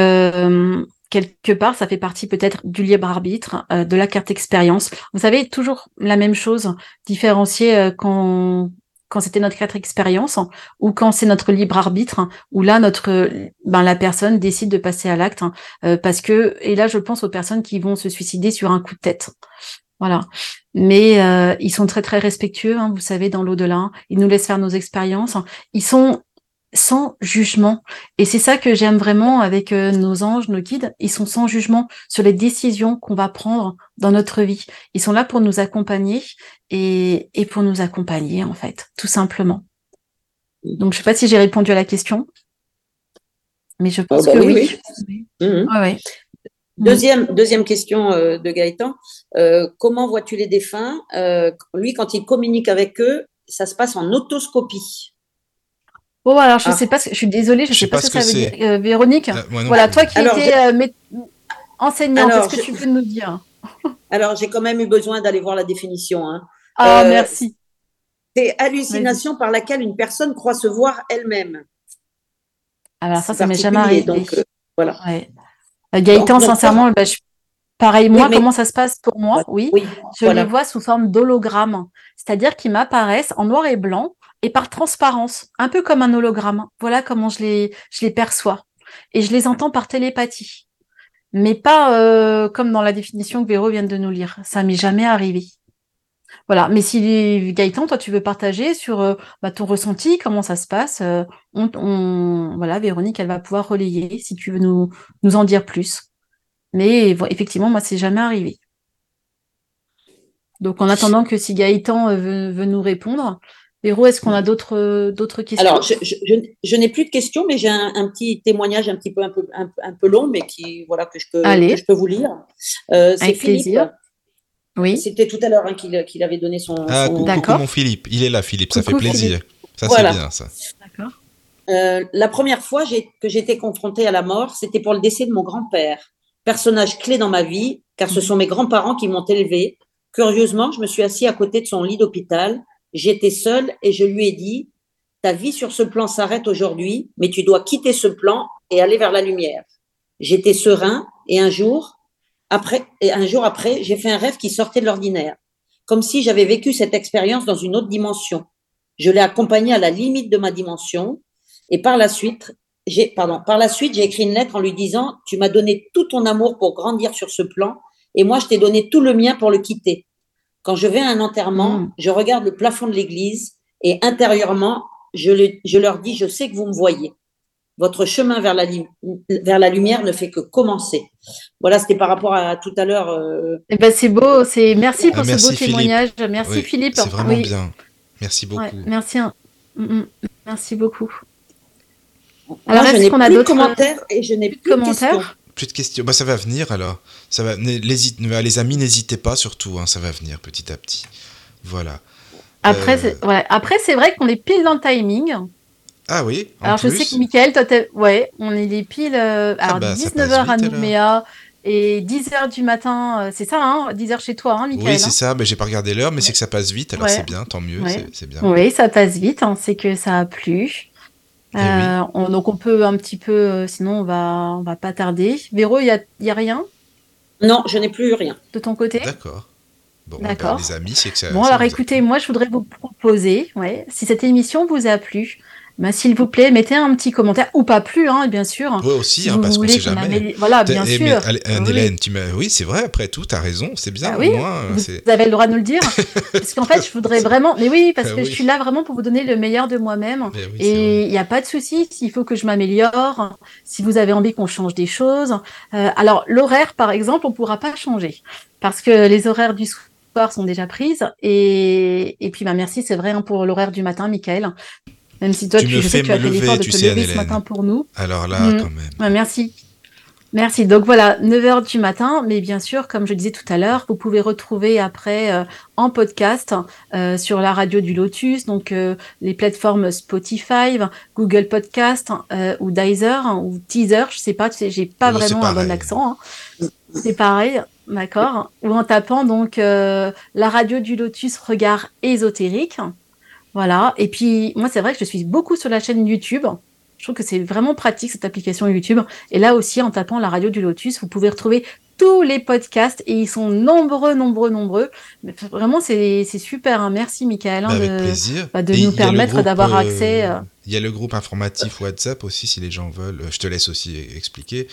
quelque part, ça fait partie peut-être du libre arbitre, euh, de la carte expérience. Vous savez, toujours la même chose, différencier euh, quand quand c'était notre carte expérience ou quand c'est notre libre arbitre où là notre ben la personne décide de passer à l'acte euh, parce que et là je pense aux personnes qui vont se suicider sur un coup de tête. Voilà. Mais ils sont très très respectueux hein, vous savez dans l'au-delà. Ils nous laissent faire nos expériences. Ils sont sans jugement. Et c'est ça que j'aime vraiment avec euh, nos anges, nos guides. Ils sont sans jugement sur les décisions qu'on va prendre dans notre vie. Ils sont là pour nous accompagner et, et pour nous accompagner, en fait, tout simplement. Donc, je sais pas si j'ai répondu à la question, mais je pense oh, bah que oui. Mhm. Deuxième, deuxième question euh, de Gaëtan. Euh, comment vois-tu les défunts? Lui, quand il communique avec eux, ça se passe en autoscopie. Oh, alors je ne ah. sais pas, je suis désolée, je ne sais, pas, ce que, ça veut dire. Euh, Véronique, euh, voilà, toi qui étais euh, enseignante, qu'est-ce que tu peux nous dire? Alors, j'ai quand même eu besoin d'aller voir la définition. Hein. Ah, merci. C'est hallucination par laquelle une personne croit se voir elle-même. Alors ça, ça m'est jamais arrivé. Donc, voilà. Gaëtan, sincèrement, bah, pareil, moi, comment ça se passe pour moi? Oui, je les vois sous forme d'hologramme, c'est-à-dire qu'ils m'apparaissent en noir et blanc et par transparence, un peu comme un hologramme. Voilà comment je les, perçois. Et je les entends par télépathie. Mais pas euh, comme dans la définition que Véro vient de nous lire. Ça m'est jamais arrivé. Voilà. Mais si Gaëtan, toi, tu veux partager sur euh, bah, ton ressenti, comment ça se passe, euh, voilà, Véronique, elle va pouvoir relayer si tu veux nous, nous en dire plus. Mais effectivement, moi, c'est jamais arrivé. Donc, en attendant que si Gaëtan veut nous répondre, Véro, est-ce qu'on a d'autres d'autres questions? Alors, je, n'ai plus de questions, mais j'ai un, petit témoignage un petit peu un peu un, peu long, mais qui voilà que je peux je peux vous lire. Euh, c'est Philippe. Oui. C'était tout à l'heure hein, qu'il avait donné son. Ah, coucou, mon Philippe. Il est là, Philippe. Ça fait plaisir. Ça c'est bien ça. D'accord. Euh, la première fois que j'ai été confrontée à la mort, c'était pour le décès de mon grand-père, personnage clé dans ma vie, car ce sont mes grands-parents qui m'ont élevé. Curieusement, je me suis assis à côté de son lit d'hôpital J'étais seule et je lui ai dit, ta vie sur ce plan s'arrête aujourd'hui, mais tu dois quitter ce plan et aller vers la lumière. J'étais serein et un jour, après, un jour après, j'ai fait un rêve qui sortait de l'ordinaire, comme si j'avais vécu cette expérience dans une autre dimension. Je l'ai accompagné à la limite de ma dimension, et par la suite, par la suite, j'ai écrit une lettre en lui disant, tu m'as donné tout ton amour pour grandir sur ce plan, et moi, je t'ai donné tout le mien pour le quitter. Quand je vais à un enterrement, Mm. je regarde le plafond de l'église, et intérieurement, je, le- je leur dis, je sais que vous me voyez. Votre chemin vers la, lim- vers la lumière ne fait que commencer. Voilà, c'était par rapport à tout à l'heure. euh, Eh ben, c'est beau, c'est merci pour Ah, ce beau Philippe. témoignage. Merci Oui, Philippe. C'est vraiment Oui. bien. Merci beaucoup. Ouais, merci. hein. Mm, mm. Merci beaucoup. Alors, je est-ce n'ai qu'on a plus de d'autres commentaires et je n'ai plus de plus de commentaires questions. Plus de questions. Bah, ça va venir alors. Ça va. n'hé- l'hésite- Les amis, n'hésitez pas surtout. hein, ça va venir petit à petit. Voilà. Après, Euh, c'est ouais. Après, c'est vrai qu'on est pile dans le timing. Ah oui. en Alors, je sais que Michael, toi, ouais, on est les piles. euh, alors, bah, ça 19h passe à alors. Nouméa et 10h du matin. euh, c'est ça, hein 10h chez toi, hein, Michael Oui, c'est ça. Mais j'ai pas regardé l'heure, mais Ouais. c'est que ça passe vite. Alors Ouais. c'est bien, tant mieux. Ouais. C'est bien. Oui, ça passe vite. hein, c'est que ça a plu. Eh Euh, on- donc, on peut un petit peu. euh, sinon, on va, on va pas tarder. Véro, il y a, il y a rien? Non, je n'ai plus rien. de ton côté? D'accord. Bon, D'accord. bah, les amis, c'est que ça. Bon, ça alors écoutez, moi je voudrais vous proposer, ouais, si cette émission vous a plu, ben, s'il vous plaît, mettez un petit commentaire, ou pas plus, hein, bien sûr. Ouais, aussi, si hein, parce qu'on sait jamais. Voilà, bien Eh, mais, sûr. allez, Oui, Anne-Hélène, tu oui, c'est vrai, après tout, t'as raison, c'est bien. Ah oui, euh, Vous, avez le droit de nous le dire. parce qu'en fait, je voudrais vraiment. Mais oui, parce Ah que oui. je suis là vraiment pour vous donner le meilleur de moi-même. Oui, c'est Et il n'y a pas de souci s'il faut que je m'améliore, si vous avez envie qu'on change des choses. Euh, alors, l'horaire, par exemple, on ne pourra pas changer parce que les horaires du soir sont déjà prises. Et, et puis, bah, merci, c'est vrai, hein, pour l'horaire du matin, Michael. Même si toi, Tu tu, me je fais sais que tu as fait l'effort de te sais, lever ce matin pour nous. Alors là, Mm. quand même. Ouais, merci. Merci. Donc voilà, 9h du matin, mais bien sûr, comme je disais tout à l'heure, vous pouvez retrouver après euh, en podcast euh, sur la radio du Lotus, donc euh, les plateformes Spotify, Google Podcast ou Deezer hein, ou Teaser, je sais pas, tu sais, j'ai pas vraiment un bon accent. hein. C'est pareil, d'accord. Ou en tapant donc la radio du Lotus Regard ésotérique. Voilà. Et puis moi, c'est vrai que je suis beaucoup sur la chaîne YouTube. Je trouve que c'est vraiment pratique cette application YouTube. Et là aussi, en tapant la radio du Lotus, vous pouvez retrouver tous les podcasts et ils sont nombreux, nombreux, nombreux. Mais vraiment, c'est super. hein. Merci, Michael, hein, Bah, avec de, plaisir. bah, de Et nous permettre d'avoir euh, accès. euh, Il y a le groupe informatif WhatsApp aussi, si les gens veulent. Euh, Je te laisse aussi expliquer.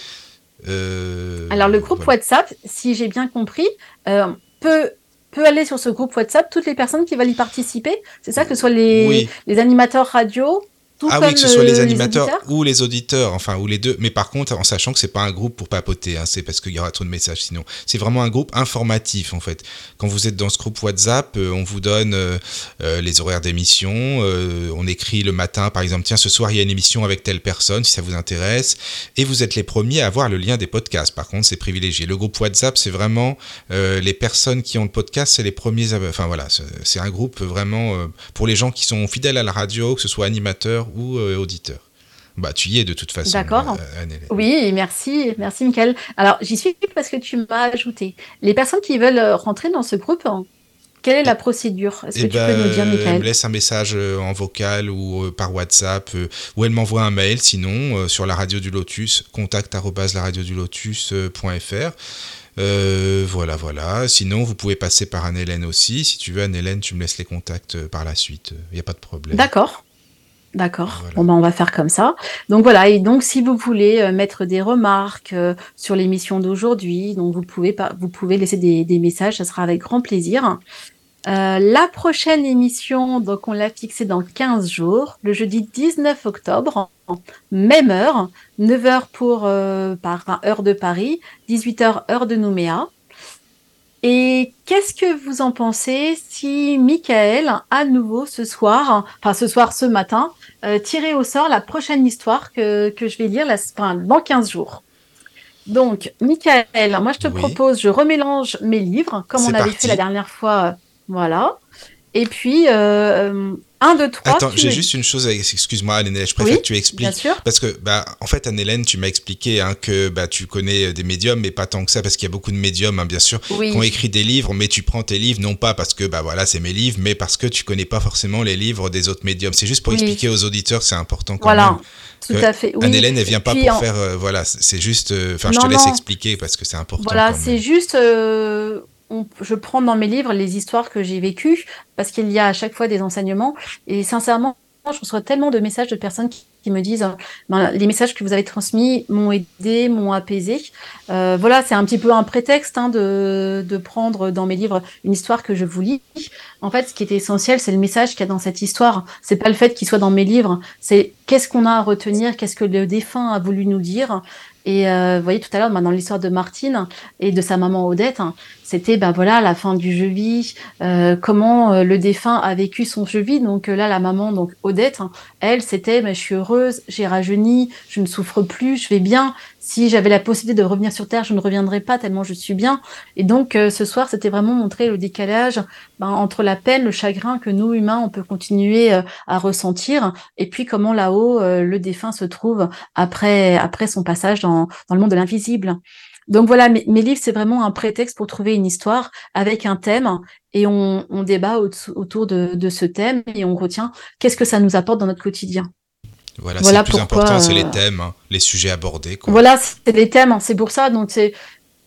Euh, Alors, le groupe voilà. WhatsApp, si j'ai bien compris, euh, peut, peut aller sur ce groupe WhatsApp toutes les personnes qui veulent y participer. C'est ça, que ce soit les, Oui. les animateurs radio, tout Ah oui, que ce soit les animateurs ou les auditeurs, enfin, ou les deux. Mais par contre, en sachant que c'est pas un groupe pour papoter, hein, c'est parce qu'il y aura trop de messages sinon. C'est vraiment un groupe informatif, en fait. Quand vous êtes dans ce groupe WhatsApp, euh, on vous donne euh, euh, les horaires d'émission. euh, on écrit le matin, par exemple, tiens, ce soir, il y a une émission avec telle personne, si ça vous intéresse. Et vous êtes les premiers à avoir le lien des podcasts. Par contre, c'est privilégié. Le groupe WhatsApp, c'est vraiment les personnes qui ont le podcast, c'est les premiers. à- Enfin, voilà, c'est- un groupe vraiment pour les gens qui sont fidèles à la radio, que ce soit animateurs ou euh, auditeurs. Bah, tu y es de toute façon. D'accord. euh. Oui, merci, merci Michael. Alors, j'y suis parce que tu m'as ajouté. Les personnes qui veulent euh, rentrer dans ce groupe, hein, quelle est la procédure? Est-ce que Eh tu ben, peux nous dire, elle me Michael laisse un message en vocal ou par WhatsApp, ou elle m'envoie un mail sinon sur la radio du Lotus, contact. Euh, voilà, voilà. Sinon, vous pouvez passer par Anne-Hélène aussi. Si tu veux, Anne-Hélène, tu me laisses les contacts par la suite. Il n'y a pas de problème. D'accord. D'accord. Voilà. Bon, ben, on va faire comme ça. Donc voilà. Et donc, si vous voulez euh, mettre des remarques euh, sur l'émission d'aujourd'hui, donc vous pouvez pas, vous pouvez laisser des, des messages. Ça sera avec grand plaisir. Euh, la prochaine émission, donc on l'a fixée dans 15 jours, le jeudi 19 octobre, même heure, 9h pour euh, par heure de Paris, 18h heure de Nouméa. Et qu'est-ce que vous en pensez si Michael, à nouveau ce soir, enfin ce soir, ce matin, euh, tirait au sort la prochaine histoire que, que je vais lire la, enfin, dans 15 jours? Donc, Michael, moi je te Oui. propose, je remélange mes livres, comme on avait fait la dernière fois. euh, voilà. Et puis, euh, 1, 2, 3. Attends, j'ai juste une chose, excuse-moi Anne-Hélène, je préfère que tu expliques. Bien sûr. Parce que, bah, en fait, Anne-Hélène, tu m'as expliqué hein, que bah, tu connais des médiums, mais pas tant que ça, parce qu'il y a beaucoup de médiums, hein, bien sûr, qui ont écrit des livres, mais tu prends tes livres, non pas parce que, bah voilà, c'est mes livres, mais parce que tu connais pas forcément les livres des autres médiums. C'est juste pour expliquer aux auditeurs, c'est important quand voilà. même. Tout à fait. Oui. Anne-Hélène, elle vient pas pour faire. Euh, voilà, c'est juste. Euh, enfin, je te laisse expliquer parce que c'est important. Voilà, c'est juste. Euh, je prends dans mes livres les histoires que j'ai vécues parce qu'il y a à chaque fois des enseignements. Et sincèrement, je reçois tellement de messages de personnes qui, me disent ben, les messages que vous avez transmis m'ont aidé, m'ont apaisé. Euh, voilà, c'est un petit peu un prétexte hein, de, de, prendre dans mes livres une histoire que je vous lis. En fait, ce qui est essentiel, c'est le message qu'il y a dans cette histoire. C'est pas le fait qu'il soit dans mes livres, c'est qu'est-ce qu'on a à retenir, qu'est-ce que le défunt a voulu nous dire. Et euh, vous voyez tout à l'heure, dans l'histoire de Martine et de sa maman Odette, hein, c'était ben voilà la fin du jeu vie, euh, comment euh, le défunt a vécu son jeu vie. Donc là, la maman, donc Odette, hein, elle, c'était mais je suis heureuse, j'ai rajeuni, je ne souffre plus, je vais bien. Si j'avais la possibilité de revenir sur Terre, je ne reviendrais pas tellement je suis bien. Et donc ce soir, c'était vraiment montrer le décalage ben, entre la peine, le chagrin que nous humains on peut continuer à ressentir, et puis comment là-haut le défunt se trouve après après son passage dans dans, le monde de l'invisible. Donc voilà, mes, livres, c'est vraiment un prétexte pour trouver une histoire avec un thème et on, débat autour de, ce thème et on retient qu'est-ce que ça nous apporte dans notre quotidien. Voilà, voilà le plus important, c'est les euh, thèmes, hein, les sujets abordés. Voilà, c'est les thèmes, hein, c'est pour ça. Donc c'est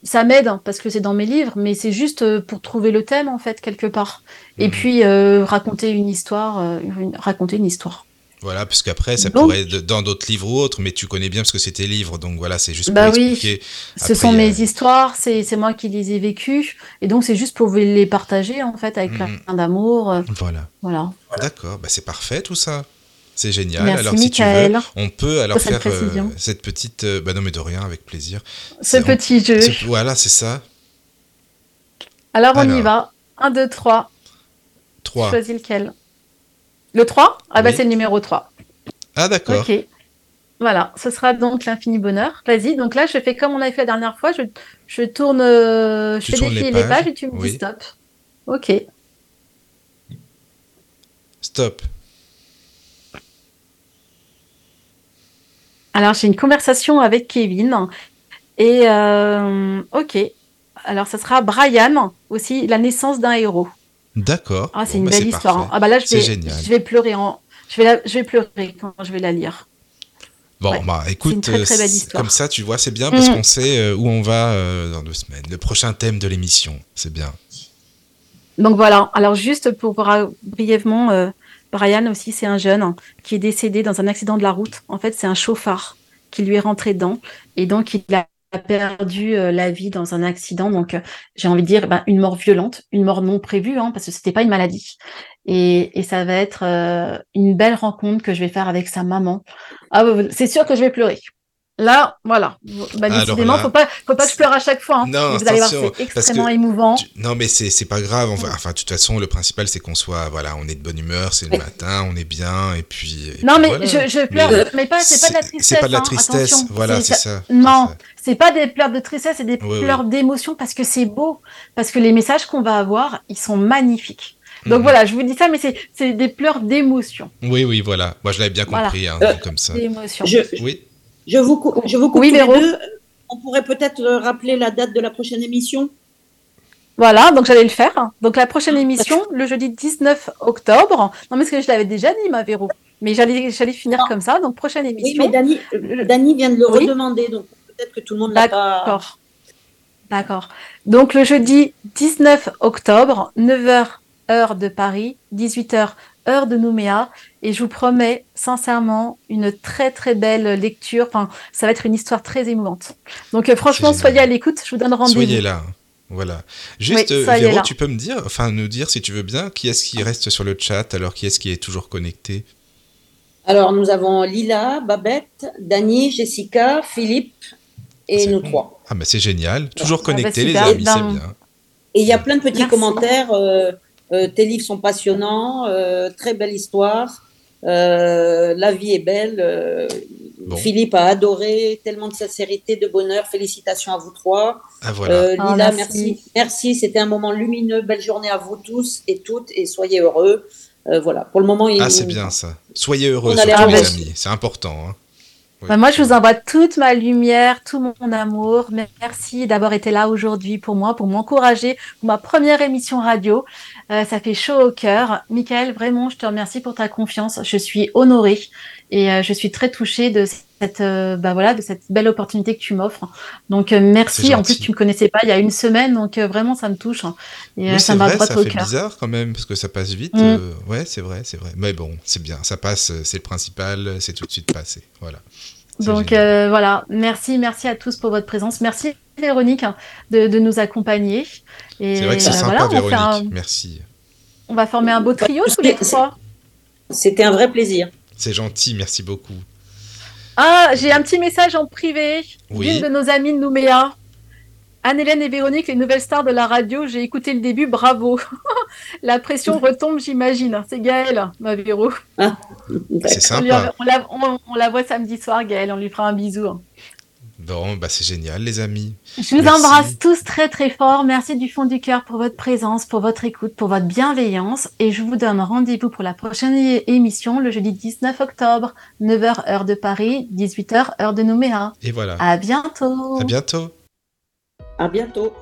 ça m'aide hein, parce que c'est dans mes livres, mais c'est juste euh, pour trouver le thème en fait quelque part. Et mhm. puis euh, raconter une histoire, raconter une histoire. Voilà, parce qu'après, ça pourrait être dans d'autres livres ou autres, mais tu connais bien parce que c'est tes livres, donc voilà, c'est juste bah pour oui. Ce sont mes histoires, c'est moi qui les ai vécues, et donc c'est juste pour les partager en fait avec plein mhm. d'amour. Voilà. Voilà. D'accord, bah c'est parfait tout ça. C'est génial. alors si tu veux, on peut alors faire euh, cette petite. Euh, bah non mais de rien, avec plaisir. Ce petit jeu. Voilà, c'est ça. Alors on y va. 1, 2, 3. 3. Choisis lequel le 3 Ah bah c'est le numéro 3. Ah d'accord. Ok. Voilà, ce sera donc l'infini bonheur. Vas-y, donc là je fais comme on avait fait la dernière fois, je, je tourne, euh, je fais défiler les pages. et tu me dis stop. Ok. Stop. Alors j'ai une conversation avec Kevin et euh, ok. Alors ça sera Brian aussi, la naissance d'un héros. D'accord. Ah, c'est une bah, belle histoire. Hein. Ah bah là, je vais, je vais pleurer en, je vais, je vais pleurer quand je vais la lire. Bon, bah écoute, très, très belle comme ça, tu vois, c'est bien parce mm. qu'on sait euh, où on va euh, dans deux semaines. Le prochain thème de l'émission, c'est bien. Donc voilà, alors juste pour brièvement, euh, Brian aussi, c'est un jeune qui est décédé dans un accident de la route. En fait, c'est un chauffard qui lui est rentré dedans. Et donc, il a perdu euh, la vie dans un accident. Donc, euh, j'ai envie de dire ben, une mort violente, une mort non prévue, hein, parce que c'était pas une maladie. Et, et ça va être euh, une belle rencontre que je vais faire avec sa maman. Ah, c'est sûr que je vais pleurer. Là, voilà. Bah, décidément, faut pas, faut pas que je pleure à chaque fois. Hein. Non, vous allez voir, c'est extrêmement émouvant. non, mais c'est, c'est pas grave. Enfin, de toute façon, le principal, c'est qu'on soit, voilà, on est de bonne humeur, c'est le matin, on est bien, et puis. non, mais je, je, pleure, mais, pas, c'est pas de la tristesse. C'est pas de la hein, tristesse, voilà, c'est ça. Non, c'est pas des pleurs de tristesse, c'est des pleurs d'émotion parce que c'est beau, parce que les messages qu'on va avoir, ils sont magnifiques. Donc mhm. voilà, je vous dis ça, mais c'est des pleurs d'émotion. Oui, oui, voilà. Moi, je l'avais bien compris, hein, comme ça. D'émotion. Oui. Je vous, je vous coupe oui, deux. On pourrait peut-être rappeler la date de la prochaine émission. Voilà, donc j'allais le faire. Donc la prochaine émission, le jeudi 19 octobre. Non, mais ce que je l'avais déjà dit, ma Véro. Mais j'allais, finir comme ça. Donc prochaine émission. Oui, mais Dani, vient de le redemander, donc peut-être que tout le monde l'a pas. D'accord. D'accord. Donc le jeudi 19 octobre, 9h heure de Paris, 18h heure de Nouméa. Et je vous promets sincèrement une très très belle lecture. Enfin, ça va être une histoire très émouvante. Donc euh, franchement, soyez à l'écoute. Je vous donne rendez-vous. Soyez là. Voilà. Juste, euh, Véro, tu peux me dire, enfin nous dire si tu veux bien, qui est-ce qui reste sur le chat, alors qui est-ce qui est toujours connecté? Alors nous avons Lila, Babette, Dani, Jessica, Philippe et nous trois. Ah bah c'est génial, toujours ah, bah, connectés les amis, c'est bien. Et il y a plein de petits commentaires. Euh, tes livres sont passionnants, euh, très belle histoire. Euh, la vie est belle. Philippe a adoré, tellement de sincérité, de bonheur. Félicitations à vous trois. Ah, voilà. Lila, oh, merci. Merci, merci. c'était un moment lumineux. Belle journée à vous tous et toutes et soyez heureux. voilà, pour le moment. Il... Ah, c'est bien ça. Soyez heureux, surtout, les amis. C'est important. Hein. Bah, moi, je vous envoie toute ma lumière, tout mon amour. Merci d'avoir été là aujourd'hui pour moi, pour m'encourager, pour ma première émission radio. Euh, ça fait chaud au cœur. Michael, vraiment, je te remercie pour ta confiance. Je suis honorée et euh, je suis très touchée de cette, euh, bah voilà, de cette belle opportunité que tu m'offres. Donc merci. En plus, tu me connaissais pas il y a une semaine, donc vraiment, ça me touche. Et ça m'a droit au cœur. Ça fait bizarre quand même parce que ça passe vite. Mm. ouais, c'est vrai, c'est vrai. Mais bon, c'est bien, ça passe, c'est le principal, c'est tout de suite passé. Voilà. Donc euh, voilà, merci, merci à tous pour votre présence. Merci Véronique de, de nous accompagner. C'est vrai que c'est euh, sympa Véronique, merci. On va former un beau trio tous les trois. C'était un vrai plaisir. C'est gentil, merci beaucoup. Ah, j'ai un petit message en privé d'une de nos amies de Nouméa. Anne-Hélène et Véronique, les nouvelles stars de la radio, j'ai écouté le début, bravo. la pression retombe, j'imagine. C'est Gaëlle, ma Véro. Ah, c'est sympa. On, la, voit samedi soir, Gaëlle, on lui fera un bisou. Bon, bah c'est génial, les amis. Je vous embrasse tous très très fort. Merci du fond du cœur pour votre présence, pour votre écoute, pour votre bienveillance. Et je vous donne rendez-vous pour la prochaine émission le jeudi 19 octobre, 9h heure de Paris, 18h heure de Nouméa. Et voilà. À bientôt. À bientôt. À bientôt.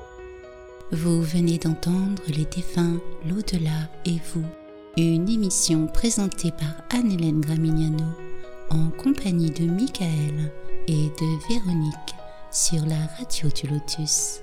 Vous venez d'entendre Les défunts, l'au-delà et vous, une émission présentée par Anne-Hélène Gramignano en compagnie de Michael et de Véronique sur la radio du lotus.